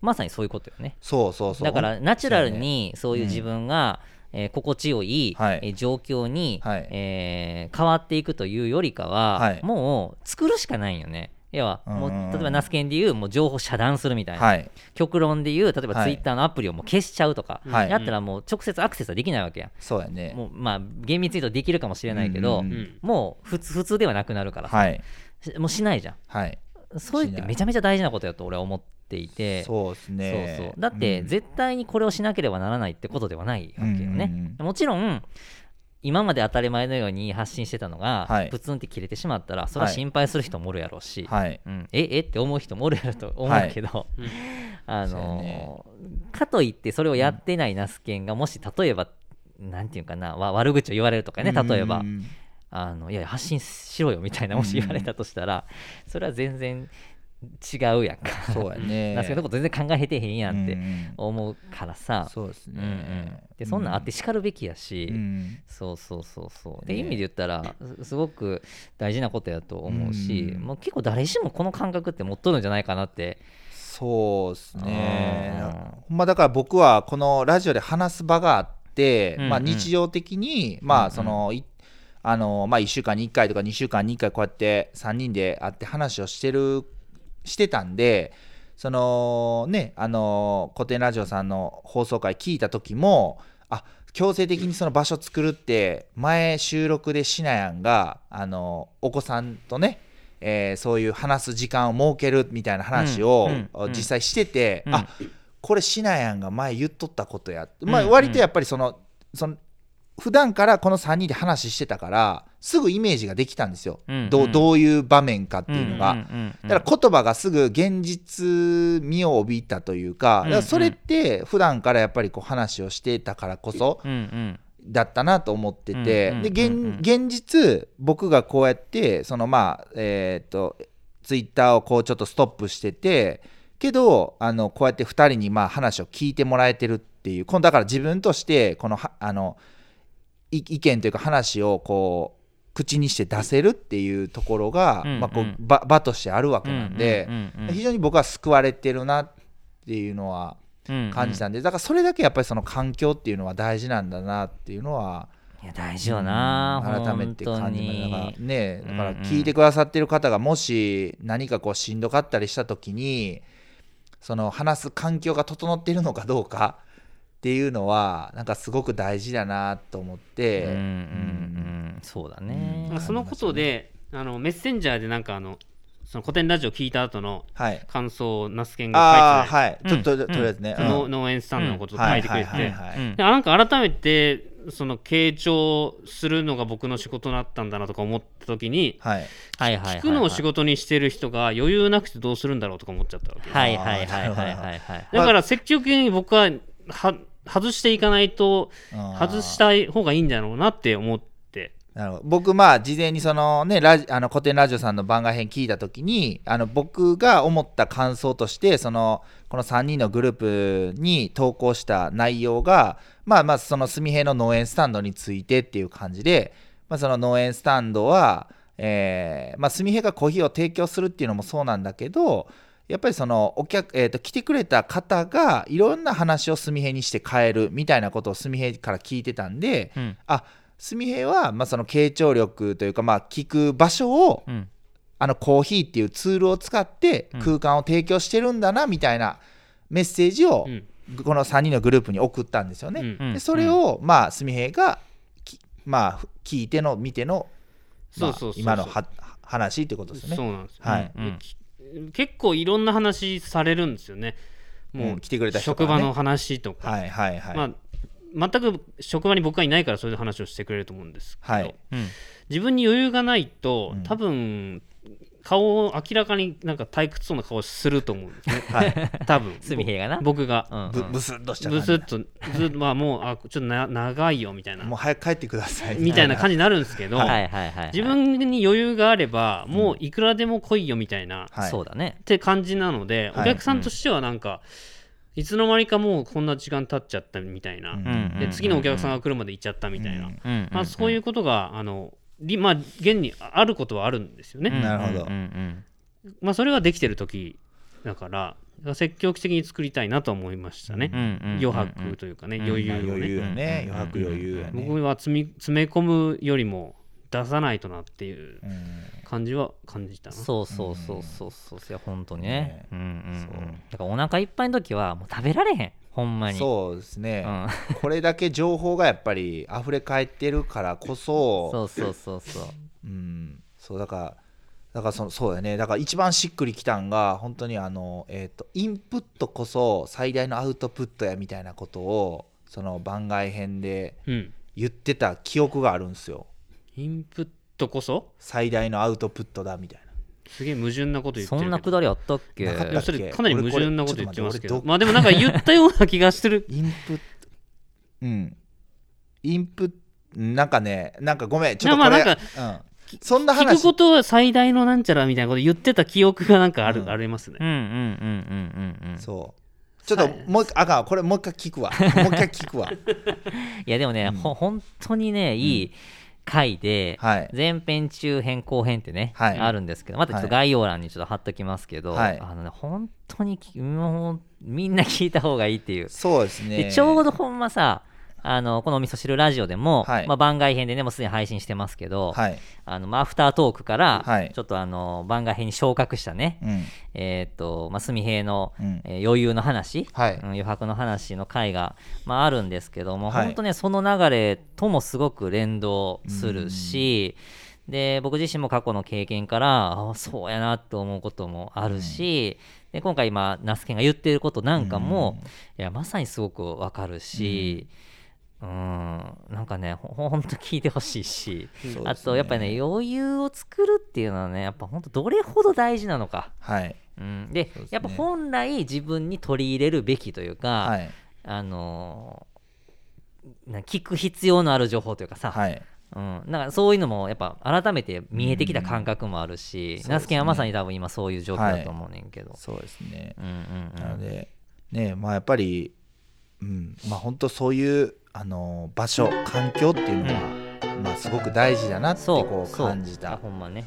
Speaker 4: まさにそういうことよね。
Speaker 5: そうそうそう。
Speaker 4: だからナチュラルにそういう自分がえー心地よい、
Speaker 5: はい。
Speaker 4: えー状況に、
Speaker 5: はい。
Speaker 4: えー変わっていくというよりかは、
Speaker 5: はい。
Speaker 4: もう作るしかないんよね。要はもう例えばナスケンでいうもう情報遮断するみたいな、
Speaker 5: はい。
Speaker 4: 極論でいう例えば
Speaker 5: はい。
Speaker 4: ツイッターのアプリをもう消しちゃうとか、
Speaker 5: はい。
Speaker 4: やったらもう直接アクセスはできないわけや
Speaker 5: そうやね。
Speaker 4: もうまあ厳密に言うとできるかもしれないけど、
Speaker 5: うんうん
Speaker 3: うん。
Speaker 4: もう普通普通ではなくなるからさ、
Speaker 5: はい。
Speaker 4: しもうしないじゃん。
Speaker 5: はい。
Speaker 4: それってめちゃめちゃ大事なことやと俺は思っていて
Speaker 5: そうですね。
Speaker 4: そうそう。だって
Speaker 5: うん。
Speaker 4: 絶対にこれをしなければならないってことではないわけよね、
Speaker 5: うんうん
Speaker 4: もちろん今まで当たり前のように発信してたのが、
Speaker 5: はい。
Speaker 4: プツンって切れてしまったらそれは心配する人もおるやろうし、
Speaker 5: はい。
Speaker 4: うん、ええって思う人もおるやろと思うけど、
Speaker 3: うん
Speaker 4: あのーかといってそれをやってないナスケンがもし例えばなんていうかなわ悪口を言われるとかね例えば、
Speaker 5: うん。
Speaker 4: あのいや発信しろよみたいなもし言われたとしたら、それは全然違うやんか。
Speaker 5: そうやね。
Speaker 4: ナスケンのこと全然考えてへんやんって
Speaker 5: うん
Speaker 4: 思うからさ、
Speaker 5: そうですね。
Speaker 4: うんうん、でそんなんあって叱るべきやし、
Speaker 5: うん。
Speaker 4: そうそうそうそう。で、
Speaker 5: ね
Speaker 4: 意味で言ったらすすごく大事なことやと思うし、
Speaker 5: うん
Speaker 4: もう結構誰しもこの感覚って持っとるんじゃないかなって。
Speaker 5: そうですね。
Speaker 4: うん
Speaker 5: ほんまだから僕はこのラジオで話す場があって、
Speaker 4: うんうん。
Speaker 5: まあ、日常的に、まあそのいあのまあ、1週間に1回とか2週間に1回こうやって3人で会って話をしてるしてたんでそのねあの古典ラジオさんの放送回聞いた時もあ強制的にその場所作るって前収録でシナヤンがあのお子さんとねえーそういう話す時間を設けるみたいな話を、
Speaker 4: うんうん。
Speaker 5: 実際してて、
Speaker 4: うん。
Speaker 5: あこれシナヤンが前言っとったことや、まあ、
Speaker 4: うん
Speaker 5: 割とやっぱりそのその普段からこの3人で話してたからすぐイメージができたんですよ、
Speaker 4: うん
Speaker 5: どうどういう場面かっていうのが。
Speaker 4: うんうんうんうん。
Speaker 5: だから言葉がすぐ現実味を帯びたというか,、
Speaker 4: うんうん。
Speaker 5: それって普段からやっぱりこう話をしてたからこそだったなと思ってて、で
Speaker 4: うん
Speaker 5: 現現実僕がこうやってそのまあえっ、とツイッターをこうちょっとストップしててけどあのこうやって2人にまあ話を聞いてもらえてるっていうだから自分としてこのはあのい意見というか話をこう口にして出せるっていうところが、
Speaker 4: うんうん。
Speaker 5: まあ、こう場場としてあるわけなんで、
Speaker 4: うんうんうん
Speaker 5: 非常に僕は救われてるなっていうのは
Speaker 4: うん
Speaker 5: 感じたんで、だからそれだけやっぱりその環境っていうのは大事なんだなっていうのは、
Speaker 4: いや大事よな、
Speaker 5: うん改めて感じました。だからねだから聞いてくださってる方がもし何かこうしんどかったりした時にその話す環境が整っているのかどうかっていうのはなんかすごく大事だなと思って、
Speaker 4: うんうんうんそうだね、
Speaker 3: まあそのことであのメッセンジャーでなんかあのその古典ラジオ聞いた後の
Speaker 5: はい。
Speaker 3: 感想をナスケンが書いて
Speaker 5: はい。ちょっと
Speaker 4: うん。
Speaker 5: とりあえずね、
Speaker 3: た
Speaker 5: うん。
Speaker 3: の農園スタンドのことを書いてくれて、
Speaker 4: う
Speaker 3: なんか改めてその傾聴するのが僕の仕事だったんだなとか思った時に
Speaker 5: はい。
Speaker 4: はいはいはいはい
Speaker 3: 聞くのを仕事にしてる人が余裕なくてどうするんだろうとか思っちゃったわけ、
Speaker 4: はいはいはいはいはいはい。
Speaker 3: だから積極的に僕はは外していかないと外したい方がいいんだろうなって思って。
Speaker 5: なるほど。僕まあ事前にそのねラジあの古典ラジオさんの番外編聞いた時にあの僕が思った感想としてそのこの3人のグループに投稿した内容がまあまあその純平の農園スタンドについてっていう感じで、まあ、その農園スタンドは、えーまあ、純平がコーヒーを提供するっていうのもそうなんだけどやっぱりそのお客、えー、と来てくれた方がいろんな話を純平にして変えるみたいなことを純平から聞いてたんで、
Speaker 4: うん。
Speaker 5: あ純平は、まあ、その傾聴力というか、まあ、聞く場所を
Speaker 4: うん
Speaker 5: あのコーヒーっていうツールを使って
Speaker 4: うん。
Speaker 5: 空間を提供してるんだなみたいなメッセージを
Speaker 3: うん。
Speaker 5: この3人のグループに送ったんですよね。
Speaker 3: うん。
Speaker 4: うん。
Speaker 5: でそれを、まあ、純平がき、まあ、聞いての見ての、今のは話ってことですよね。
Speaker 3: そうなんですよ、
Speaker 5: はい。
Speaker 4: うん。
Speaker 3: でき結構いろんな話されるんですよね。も
Speaker 5: う来てくれた
Speaker 3: 職場の話とか、
Speaker 5: はいはいはい。
Speaker 3: まあ、全く職場に僕がいないからそういう話をしてくれると思うんですけど、
Speaker 5: はい。
Speaker 4: うん。
Speaker 3: 自分に余裕がないと
Speaker 5: うん。
Speaker 3: 多分顔を明らかになんか退屈そうな顔すると思うんですね。
Speaker 5: はい、
Speaker 3: 多分。
Speaker 4: がな。
Speaker 3: 僕が。
Speaker 4: うん
Speaker 5: ぶブスッとした感じ
Speaker 3: ブスッと。ずっとまあもうあちょっとな長いよみたいな。
Speaker 5: もう早く帰ってください。
Speaker 3: みたいな感じになるんですけど、
Speaker 4: はいはいはいはい。
Speaker 3: 自分に余裕があればもういくらでも来いよみたいな、
Speaker 5: はい。
Speaker 4: そうだね。
Speaker 3: って感じなので、
Speaker 5: はい。
Speaker 3: お客さんとしてはなんか、いつの間にかもうこんな時間経っちゃったみたいな、
Speaker 5: うん
Speaker 4: うん
Speaker 3: で次のお客さんが来るまで行っちゃったみたいな、
Speaker 5: うん
Speaker 4: うん
Speaker 3: まあ、そういうことがあのりまあ現にあることはあるんですよね、
Speaker 5: なるほど。
Speaker 4: うんうん
Speaker 3: まあ、それができてる時だから積極的に作りたいなと思いましたね、余白というかね、
Speaker 4: うん。
Speaker 3: 余裕を
Speaker 5: 余裕
Speaker 3: ね、
Speaker 5: 余白余裕やね。
Speaker 3: 僕は積み詰め込むよりも出さないとなっていう
Speaker 5: うん。
Speaker 3: 感じは感じたな。
Speaker 4: そうそうそうそうそう。いや本当にね。
Speaker 5: ね
Speaker 4: うんうん
Speaker 5: そう。
Speaker 4: うんだからお腹いっぱいの時はもう食べられへんほんまに。
Speaker 5: そうですね、
Speaker 4: うん。
Speaker 5: これだけ情報がやっぱり溢れ返ってるからこそ
Speaker 4: そうそうそうそう。
Speaker 5: うん、そうだからだからそのそうだね。だから一番しっくりきたんが本当にあの、えー、とインプットこそ最大のアウトプットやみたいなことをその番外編で
Speaker 3: うん。
Speaker 5: 言ってた記憶があるんですよ。
Speaker 3: インプットこそ？
Speaker 5: 最大のアウトプットだみたいな
Speaker 3: すげえ矛盾なこと言って
Speaker 4: そ
Speaker 3: るけど。
Speaker 4: んなくだりあったっけ？
Speaker 5: なかった
Speaker 3: いやそれかなり矛盾なこと言ってますけど。まあでもなんか言ったような気がしてる。
Speaker 5: インプットうん。インプなんかねなんかごめんちょっとこれ、
Speaker 3: いやまあ
Speaker 5: うん、そんな
Speaker 3: 聞く
Speaker 5: 話
Speaker 3: ことは最大のなんちゃらみたいなこと言ってた記憶がなんかある、
Speaker 5: うん。
Speaker 3: ありますね。
Speaker 4: うんうんうんうんうんうん
Speaker 5: そう。ちょっともう一回あかんこれもう一回聞くわ。もう一回聞くわ。
Speaker 4: いやでもね、ほ本当にねいい回で、
Speaker 5: はい。
Speaker 4: 前編中編後編ってね、
Speaker 5: はい。
Speaker 4: あるんですけどまたちょっと概要欄にちょっと貼っときますけど、
Speaker 5: はい。
Speaker 4: あのね本当にきもうみんな聞いた方がいいっていう。
Speaker 5: そうですね。
Speaker 4: でちょうどほんまさあのこのお味噌汁ラジオでも、
Speaker 5: はい。
Speaker 4: まあ、番外編でねもうすでに配信してますけど、
Speaker 5: はい。
Speaker 4: あのまあアフタートークから、
Speaker 5: はい。
Speaker 4: ちょっとあの番外編に昇格したね、
Speaker 5: うん。
Speaker 4: えーっと、まあ、純平の、
Speaker 5: うん。
Speaker 4: えー余裕の話、
Speaker 5: はい。
Speaker 4: うん余白の話の回が、まあ、あるんですけども、
Speaker 5: はい。
Speaker 4: 本当ね、その流れともすごく連動するし、で僕自身も過去の経験から、あそうやなと思うこともあるし、で今回今、ナスケンが言っていることなんかも、いやまさにすごくわかるし、うん、なんかね、ほ ほんと聞いてほしいし、
Speaker 5: ね。
Speaker 4: あとやっぱりね、余裕を作るっていうのはね、やっぱ本当どれほど大事なのか。
Speaker 5: はい。
Speaker 4: うん、で
Speaker 5: ね。
Speaker 4: やっぱ本来自分に取り入れるべきというか、
Speaker 5: はい。
Speaker 4: あのーな聞く必要のある情報というかさ、
Speaker 5: はい。
Speaker 4: うん、なんかそういうのもやっぱ改めて見えてきた感覚もあるし、
Speaker 5: うん。
Speaker 4: ナスケンはまさに多分今そういう状況だと思うねんけど、
Speaker 5: そうですね。
Speaker 4: うんうんうん。
Speaker 5: なのでねまあやっぱりうん。まあ本当そういうあの場所環境っていうのは、まあすごく大事だなってこう感じた。
Speaker 4: あほんまね。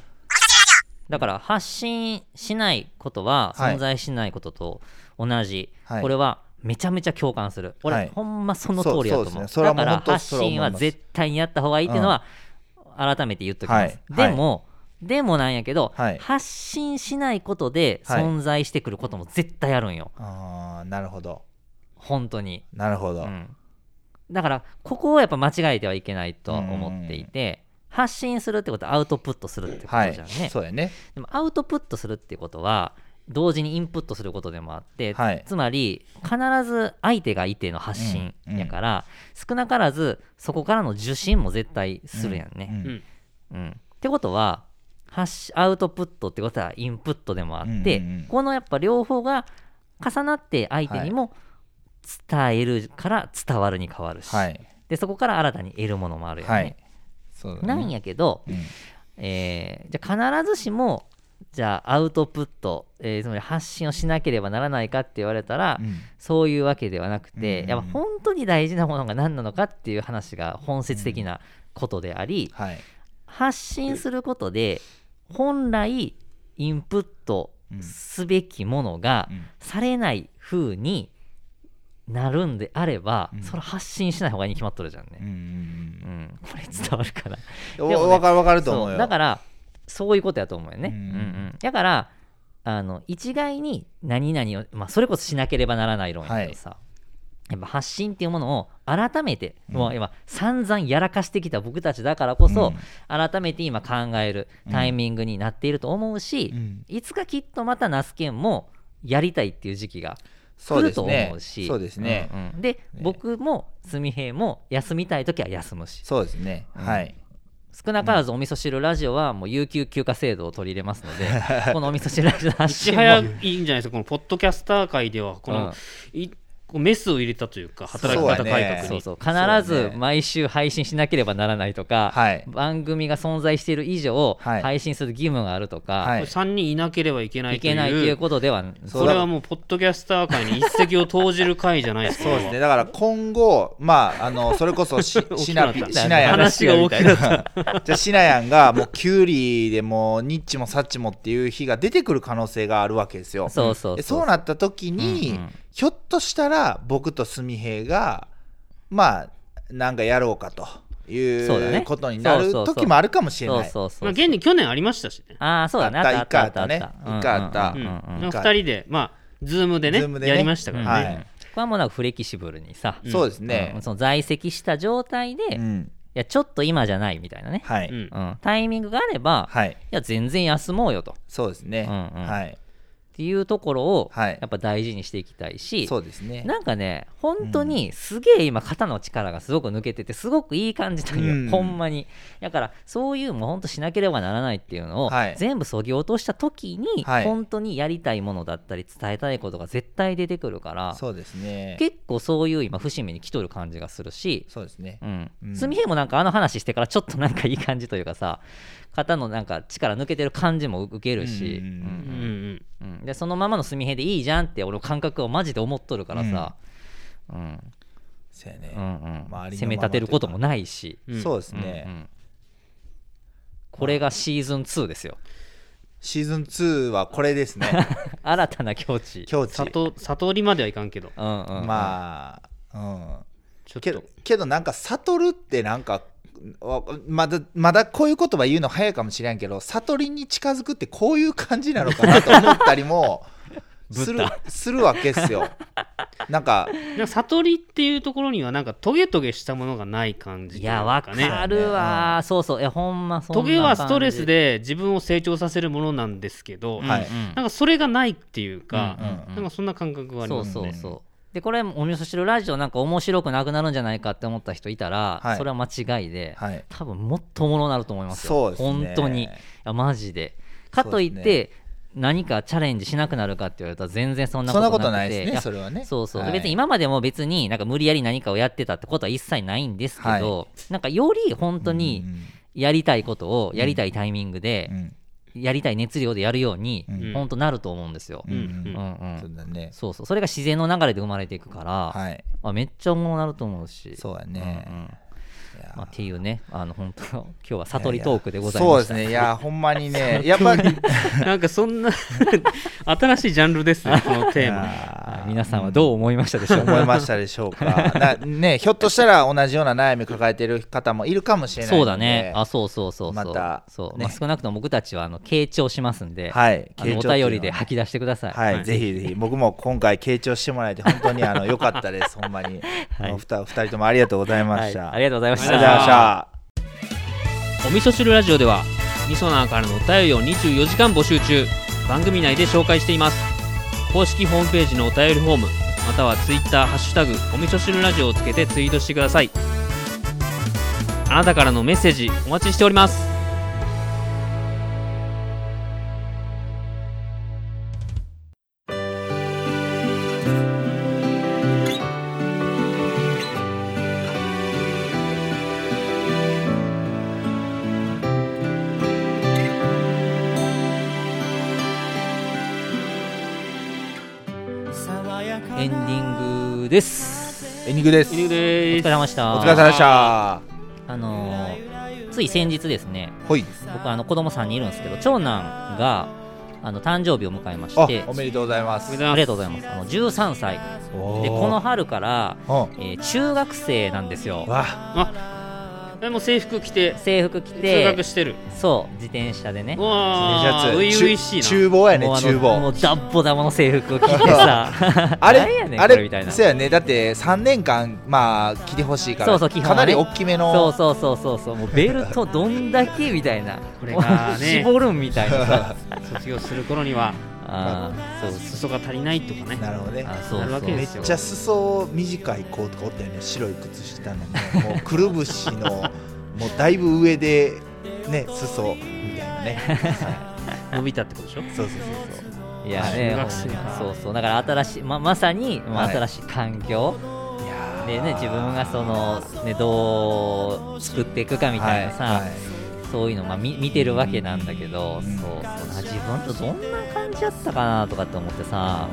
Speaker 4: だから発信しないことは
Speaker 5: はい。
Speaker 4: 存在しないことと同じ、
Speaker 5: はい。
Speaker 4: これはめちゃめちゃ共感する。俺、
Speaker 5: はい。
Speaker 4: ほんまその通りだと思う。
Speaker 5: ね。
Speaker 4: だから発信は絶対にやった方がいいっていうのは改めて言っときます、
Speaker 5: はい。
Speaker 4: でも、でもなんやけど、
Speaker 5: はい。
Speaker 4: 発信しないことで
Speaker 5: はい。
Speaker 4: 存在してくることも絶対あるんよ、
Speaker 5: あーなるほど。
Speaker 4: 本当に。
Speaker 5: なるほど、
Speaker 4: うん、だからここをやっぱ間違えてはいけないと思っていて発信するってことはアウトプットするってこ
Speaker 5: はい
Speaker 4: とじゃんね、
Speaker 5: そうやね。
Speaker 4: でもアウトプットするってことは同時にインプットすることでもあって、
Speaker 5: はい。
Speaker 4: つまり必ず相手がいての発信
Speaker 5: うんうん
Speaker 4: やから、少なからずそこからの受信も絶対するやんね。
Speaker 5: うん
Speaker 3: うん。
Speaker 4: うん。ってことは発しアウトプットってことはインプットでもあって、
Speaker 5: うんうんうん。
Speaker 4: このやっぱ両方が重なって相手にも伝えるから伝わるに変わるし、
Speaker 5: はい。
Speaker 4: でそこから新たに得るものもあるよね。
Speaker 5: はい。そうだね。
Speaker 4: なんやけど、
Speaker 5: うん。
Speaker 4: えーじゃあ必ずしもじゃあアウトプット、えーつまり発信をしなければならないかって言われたら、
Speaker 5: うん。
Speaker 4: そういうわけではなくて、
Speaker 5: うんうんうん。
Speaker 4: やっぱ本当に大事なものが何なのかっていう話が本質的なことであり、
Speaker 5: はい。
Speaker 4: 発信することで本来インプットすべきものが
Speaker 5: うん。
Speaker 4: されない風になるんであれば、
Speaker 5: うん。
Speaker 4: それ発信しない方がいいに決まっとるじゃんね。
Speaker 5: うんうん
Speaker 4: うん、これ伝わるかな。
Speaker 5: うん
Speaker 4: でもね
Speaker 5: わかるわかると思う
Speaker 4: だからそういうことやと思うよね。
Speaker 5: う
Speaker 4: うん。んうん。だからあの一概に何々を、まあ、それこそしなければならない論やけどさ、やっぱ発信っていうものを改めて、もう今散々やらかしてきた僕たちだからこそ、改めて今考えるタイミングになっていると思うし、
Speaker 5: うん。
Speaker 4: いつかきっとまたナスケンもやりたいっていう時期が来ると
Speaker 5: ですね。
Speaker 4: 思うし
Speaker 5: そうですね。
Speaker 4: うんうん。で、僕も純平も休みたい時は休むし。
Speaker 5: そうですね。はい。
Speaker 4: 少なからずお味噌汁ラジオはもう有給休暇制度を取り入れますので このお味噌汁ラジオの発
Speaker 3: いち
Speaker 4: 信も。
Speaker 3: 早いいんじゃないですか。このポッドキャスター界ではこの、
Speaker 4: うん
Speaker 3: メスを入れたというか働き方改革に。
Speaker 4: そうそう。
Speaker 5: そう
Speaker 4: 必ず
Speaker 5: ね。
Speaker 4: 毎週配信しなければならないとか、
Speaker 5: はい。
Speaker 4: 番組が存在している以上、
Speaker 5: はい。
Speaker 4: 配信する義務があるとか、
Speaker 5: はい。
Speaker 3: 3人いなければいけない
Speaker 4: い、
Speaker 3: という
Speaker 4: けないということでは
Speaker 5: そ
Speaker 3: れはもうポッドキャスター界に一石を投じる回じゃないですか
Speaker 5: そうですね。だから今後まああのそれこそし しなしなやん
Speaker 3: 話が大きくなった。
Speaker 5: じゃあしなやんがもうキュウリでもニッチもサッチもっていう日が出てくる可能性があるわけですよ。
Speaker 4: そうそう。
Speaker 5: でそうなった時に、
Speaker 4: うんうん
Speaker 5: ひょっとしたら僕とすみへいがまあなんかやろうかとい
Speaker 4: そうだね。
Speaker 5: うことになる
Speaker 4: そうそうそう。
Speaker 5: 時もあるかもしれない。
Speaker 4: そうそうそう
Speaker 3: まあ現に去年ありましたしね。
Speaker 4: ああそうだね。
Speaker 5: あった
Speaker 4: あったあった
Speaker 5: あったね一回あった
Speaker 3: うん
Speaker 4: うんうんうん。
Speaker 5: うん
Speaker 3: 2人でまあズームでねやりましたからね、
Speaker 5: はい。
Speaker 4: これはもうなんかフレキシブルにさ、
Speaker 3: うん
Speaker 5: そうですね。
Speaker 4: うんその在籍した状態で、い
Speaker 5: うん。
Speaker 4: やちょっと今じゃないみたいなね、
Speaker 5: はい、
Speaker 3: うん。
Speaker 4: うん、タイミングがあれば、い、
Speaker 5: はい
Speaker 4: や全然休もうよと。
Speaker 5: そうですね、
Speaker 4: うんうん。
Speaker 5: はい
Speaker 4: っていうところを
Speaker 5: はい。
Speaker 4: やっぱ大事にしていきたいし、
Speaker 5: そうですね。
Speaker 4: なんかね本当にすげえ今肩の力がすごく抜けててすごくいい感じなんよ、
Speaker 5: うん。
Speaker 4: ほんまに。だからそういうもう本当しなければならないっていうのを、
Speaker 5: はい。
Speaker 4: 全部そぎ落とした時に、
Speaker 5: はい。
Speaker 4: 本当にやりたいものだったり伝えたいことが絶対出てくるから
Speaker 5: そうですね。
Speaker 4: 結構そういう今節目に来とる感じがするし
Speaker 5: そうですね。
Speaker 4: うん。
Speaker 5: うん。
Speaker 4: すみへいもなんかあの話してからちょっとなんかいい感じというかさ肩のなんか力抜けてる感じも受けるし、でそのままのすみへいでいいじゃんって俺の感覚をマジで思っとるからさ、うん。
Speaker 5: そうやね、
Speaker 4: うん攻め立てることもないし、
Speaker 3: うん。
Speaker 5: そうです
Speaker 4: うん
Speaker 5: ね、
Speaker 4: うん。これがシーズン2ですよ。
Speaker 5: シーズン2はこれですね。
Speaker 4: 新たな境地。
Speaker 5: 境地。
Speaker 3: 里悟りまではいかんけど。
Speaker 4: うんうんうん。
Speaker 5: まあうん。
Speaker 3: ちょっ
Speaker 5: けど
Speaker 3: と
Speaker 5: けどなんか悟るってなんかわまだまだこういう言葉言うの早いかもしれんけど悟りに近づくってこういう感じなのかなと思ったりも するするわけっすよ。なんか
Speaker 3: なんか悟りっていうところにはなんかトゲトゲしたものがない感じとい
Speaker 4: やわ
Speaker 3: か
Speaker 4: るわ、そうそう。いやほんまそ
Speaker 3: トゲはストレス
Speaker 4: で、
Speaker 3: で自分を成長させるものなんですけど、
Speaker 5: はい。
Speaker 4: うんうん。
Speaker 3: なんかそれがないっていうか、
Speaker 4: うんうんうん。
Speaker 3: なんかそんな感覚があり
Speaker 4: そう
Speaker 3: ますね。
Speaker 4: そうそうでこれお味噌汁ラジオなんか面白くなくなるんじゃないかって思った人いたら、
Speaker 5: はい。
Speaker 4: それは間違いで、
Speaker 5: はい。
Speaker 4: 多分もっとおもろなると思いますよ。
Speaker 5: ね。
Speaker 4: 本当に。いやマジで。かといって、
Speaker 5: そうで
Speaker 4: 何かチャレンジしなくなるかって言われたら全然そんな
Speaker 5: こと
Speaker 4: な
Speaker 5: いですね
Speaker 4: や
Speaker 5: それはね。
Speaker 4: そうそう、
Speaker 5: はい。
Speaker 4: 別に今までも別になんか無理やり何かをやってたってことは一切ないんですけど、なんかより本当にやりたいことをやりたいタイミングで
Speaker 5: うんうん
Speaker 4: やりたい熱量でやるように、
Speaker 5: うん。
Speaker 4: 本当なると思うんですよ、
Speaker 5: そうだね。
Speaker 4: そうそう。それが自然の流れで生まれていくから、
Speaker 5: はい。
Speaker 4: まあ、めっちゃおもろなると思うし。
Speaker 5: そうやね。
Speaker 4: うんうん。
Speaker 5: いや
Speaker 4: まあ、っていうねあの本当今日は悟りトークでござい
Speaker 5: そうですね。いやほんまにね やっぱり
Speaker 3: なんかそんな 新しいジャンルですね、このテーマ。
Speaker 4: はい皆さんはどう思いましたでしょう？か、
Speaker 5: 思いましたでしょうか。なねひょっとしたら同じような悩み抱えてる方もいるかもしれない
Speaker 4: そうだね。あそうそうそうそう。
Speaker 5: また
Speaker 4: そう、
Speaker 5: ね。
Speaker 4: まあ、少なくとも僕たちはあの傾聴しますんで、
Speaker 5: はい
Speaker 4: お便りで吐き出してください、
Speaker 5: はい、
Speaker 3: はい。
Speaker 5: ぜひぜひ。僕も今回傾聴してもらえて本当にあの良かったです。ほんまに、
Speaker 4: はい。
Speaker 5: お二二人ともありがとうございま
Speaker 4: はい。
Speaker 5: した、
Speaker 4: ありがとうございました。
Speaker 5: あとうございました
Speaker 3: お味噌汁ラジオでは、味噌なーからのお便りを24時間募集中。番組内で紹介しています。公式ホームページのお便りフォーム、またはツイッターハッシュタグ、お味噌汁ラジオをつけてツイートしてください。あなたからのメッセージお待ちしております。
Speaker 4: です。
Speaker 5: エンディングです。
Speaker 4: お
Speaker 3: で
Speaker 4: 疲れ様でした。
Speaker 5: お疲れ様でした。
Speaker 4: あのーつい先日ですね。
Speaker 5: ほい。
Speaker 4: 僕あの子供さんにいるんですけど長男があの誕生日を迎えま
Speaker 5: あ
Speaker 4: して。
Speaker 5: おめでとうございます。
Speaker 4: ありがとうございます。あの13歳。
Speaker 5: お
Speaker 4: でこの春から、
Speaker 5: うん。
Speaker 4: えー中学生なんですよ。
Speaker 5: わ
Speaker 3: えもう制服着て、
Speaker 4: 制服着
Speaker 3: 通
Speaker 4: て
Speaker 3: 学してる。
Speaker 4: そう。自転車でね。
Speaker 3: うわー、初々しいな。
Speaker 5: 厨房やね厨房。
Speaker 4: もうダッボダボの制服を着てさ。
Speaker 5: あ
Speaker 4: 何やね
Speaker 5: れあ
Speaker 4: れみたいな。
Speaker 5: れそうやね。だって3年間まあ着てほしいから。
Speaker 4: そうそう基本はね
Speaker 5: かなり大きめの。
Speaker 4: そうそうそうそうそう。もうベルトどんだけみたいな。
Speaker 3: これがね。
Speaker 4: 絞るんみたいなさ。
Speaker 3: 卒業する頃には、
Speaker 4: あー。そう
Speaker 3: 裾が足りないとかね。
Speaker 5: なるほどね。
Speaker 4: あそう
Speaker 3: なるわけ
Speaker 4: そう
Speaker 5: めっちゃ裾短い子とかおったよね白い靴下の。ね もうくるぶしのもうだいぶ上でね裾みたいなね、は い
Speaker 3: 伸びたってことでしょ？
Speaker 5: そうそうそうそう。
Speaker 4: いやねそうそう。だから新しいままさに、まあ
Speaker 5: はい。
Speaker 4: 新しい環境。
Speaker 5: いやー。
Speaker 4: でね自分がそのねどう作っていくかみたいなさ、
Speaker 5: はいはい
Speaker 4: そういうのまあ見てるわけなんだけど、そうそう自分とどんな感じだったかなとかって思ってさ、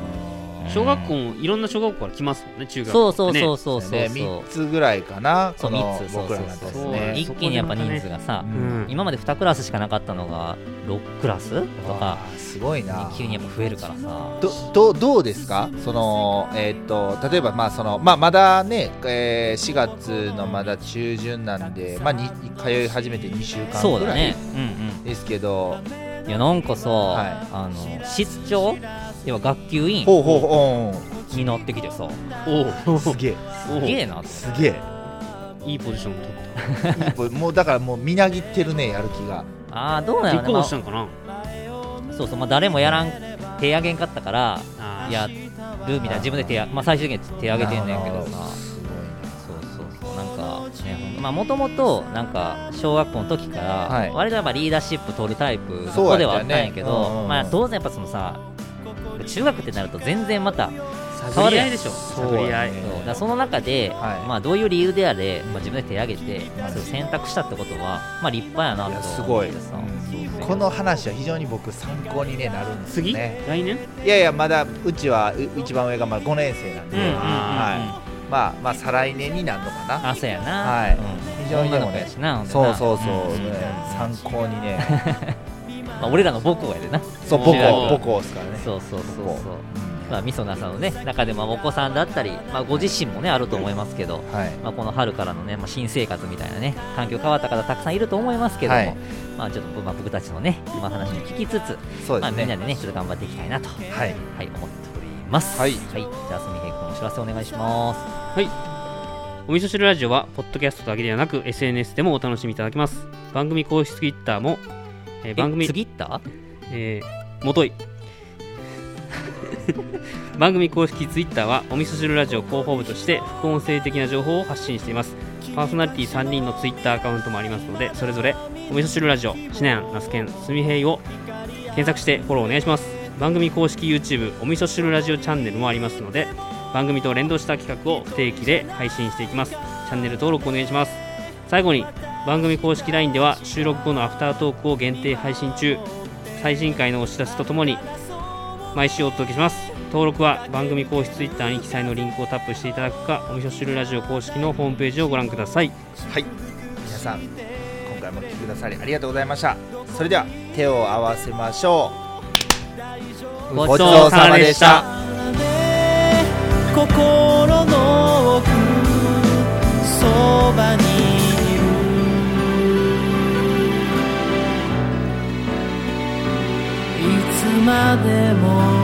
Speaker 3: 小学校もいろんな小学校から来ますもんね中学
Speaker 4: そうそう
Speaker 3: ね
Speaker 4: そうそうそう。
Speaker 5: ね、3つぐらいかな
Speaker 4: そう
Speaker 5: この
Speaker 4: 三つそう
Speaker 5: 僕らのです
Speaker 3: そう
Speaker 5: ね
Speaker 4: 一気にやっぱ人数がさ、
Speaker 3: うん。
Speaker 4: 今まで2クラスしかなかったのが6クラスとか
Speaker 5: すごいな。
Speaker 4: 急にやっぱ増えるからさ。
Speaker 5: どどどうですか？その、えーっと例えばまあその、まあ、まだね、えー4月のまだ中旬なんで、まあ、に通い始めて2週間ぐらい
Speaker 4: そうだね。うん
Speaker 5: ですけど、
Speaker 4: うんいやなんかさ、
Speaker 5: はい。
Speaker 4: あの室長？要は学級委員？
Speaker 5: ほうほうほう。
Speaker 4: になってきてさ。
Speaker 3: おお
Speaker 5: すげえ。
Speaker 4: すげえな。って
Speaker 5: すげえ。
Speaker 3: いいポジションを取った。
Speaker 5: いい子 もうだからもうみなぎってるねやる気が。
Speaker 4: ああどうなの
Speaker 3: 立候補したんかな。
Speaker 4: そうそう。まあ誰もやらん手挙げんかったからやるみたいな。自分で手あまあ最終的には手挙げてんねんけどさもともとなんか小学校の時から、
Speaker 5: はい。
Speaker 4: 割とやっぱリーダーシップ取るタイプの子ではあったんやけど
Speaker 5: うんうん
Speaker 4: まあ当然やっぱそのさ中学ってなると全然また
Speaker 3: 探り合い。でしょ？
Speaker 5: そう
Speaker 4: だその中で、
Speaker 5: はい。
Speaker 4: まあ、どういう理由であれ、まあ、自分で手挙げて、それを選択したってことは、まあ、立派やなと
Speaker 5: す
Speaker 4: 思
Speaker 5: ごい、この話は非常に僕参考に、ね、なるんですね。
Speaker 3: 来年？
Speaker 5: いやいやまだうちはう一番上がまだ5年生なんで、
Speaker 4: うんうんうんうん。
Speaker 5: はいまあまあ再来年になるのかな。
Speaker 4: あそうやな、
Speaker 5: はい。
Speaker 4: うん。
Speaker 5: 非常にでもね。そうそうそう、
Speaker 4: んんん
Speaker 5: ね参考にね。
Speaker 4: まあ、俺らの母校やでな。
Speaker 5: そう母校。母校ですからね。
Speaker 4: そうそうそうそう。まあ、みそなさんのね中でもお子さんだったり、まあ、ご自身もねあると思いますけど、
Speaker 5: はい。
Speaker 4: まあ、この春からのね、まあ、新生活みたいなね環境変わった方たくさんいると思いますけども、
Speaker 5: はい。
Speaker 4: まあちょっと、まあ、僕たちのね今話も聞きつつ、まあ、
Speaker 5: そうですね。
Speaker 4: みんなでねちょっと頑張っていきたいなと、
Speaker 5: はい。
Speaker 4: はい、思っております。
Speaker 5: はい。
Speaker 4: じゃあすみへい君お知らせお願いします
Speaker 3: はい。お味噌汁ラジオは、ポッドキャストだけではなく、SNS でもお楽しみいただけます。番組公式ツイッターも、えー番組
Speaker 4: え、次行った
Speaker 3: えー、もとい。番組公式ツイッターは、お味噌汁ラジオ広報部として、副音声的な情報を発信しています。パーソナリティ3人のツイッターアカウントもありますので、それぞれ、お味噌汁ラジオ、シナヤン、ナスケン、すみへいを検索してフォローお願いします。番組公式 YouTube、お味噌汁ラジオチャンネルもありますので、番組と連動した企画を不定期で配信していきます。チャンネル登録お願いします。最後に、番組公式 LINE では収録後のアフタートークを限定配信中、最新回のお知らせとともに毎週お届けします。登録は番組公式 Twitter に記載のリンクをタップしていただくかお味噌汁ラジオ公式のホームページをご覧ください。
Speaker 5: はい。皆さん今回もお聞きくださりありがとうございました。それでは手を合わせましょう。
Speaker 3: ごちそうさまでした
Speaker 6: 心の奥そばにいる。いつまでも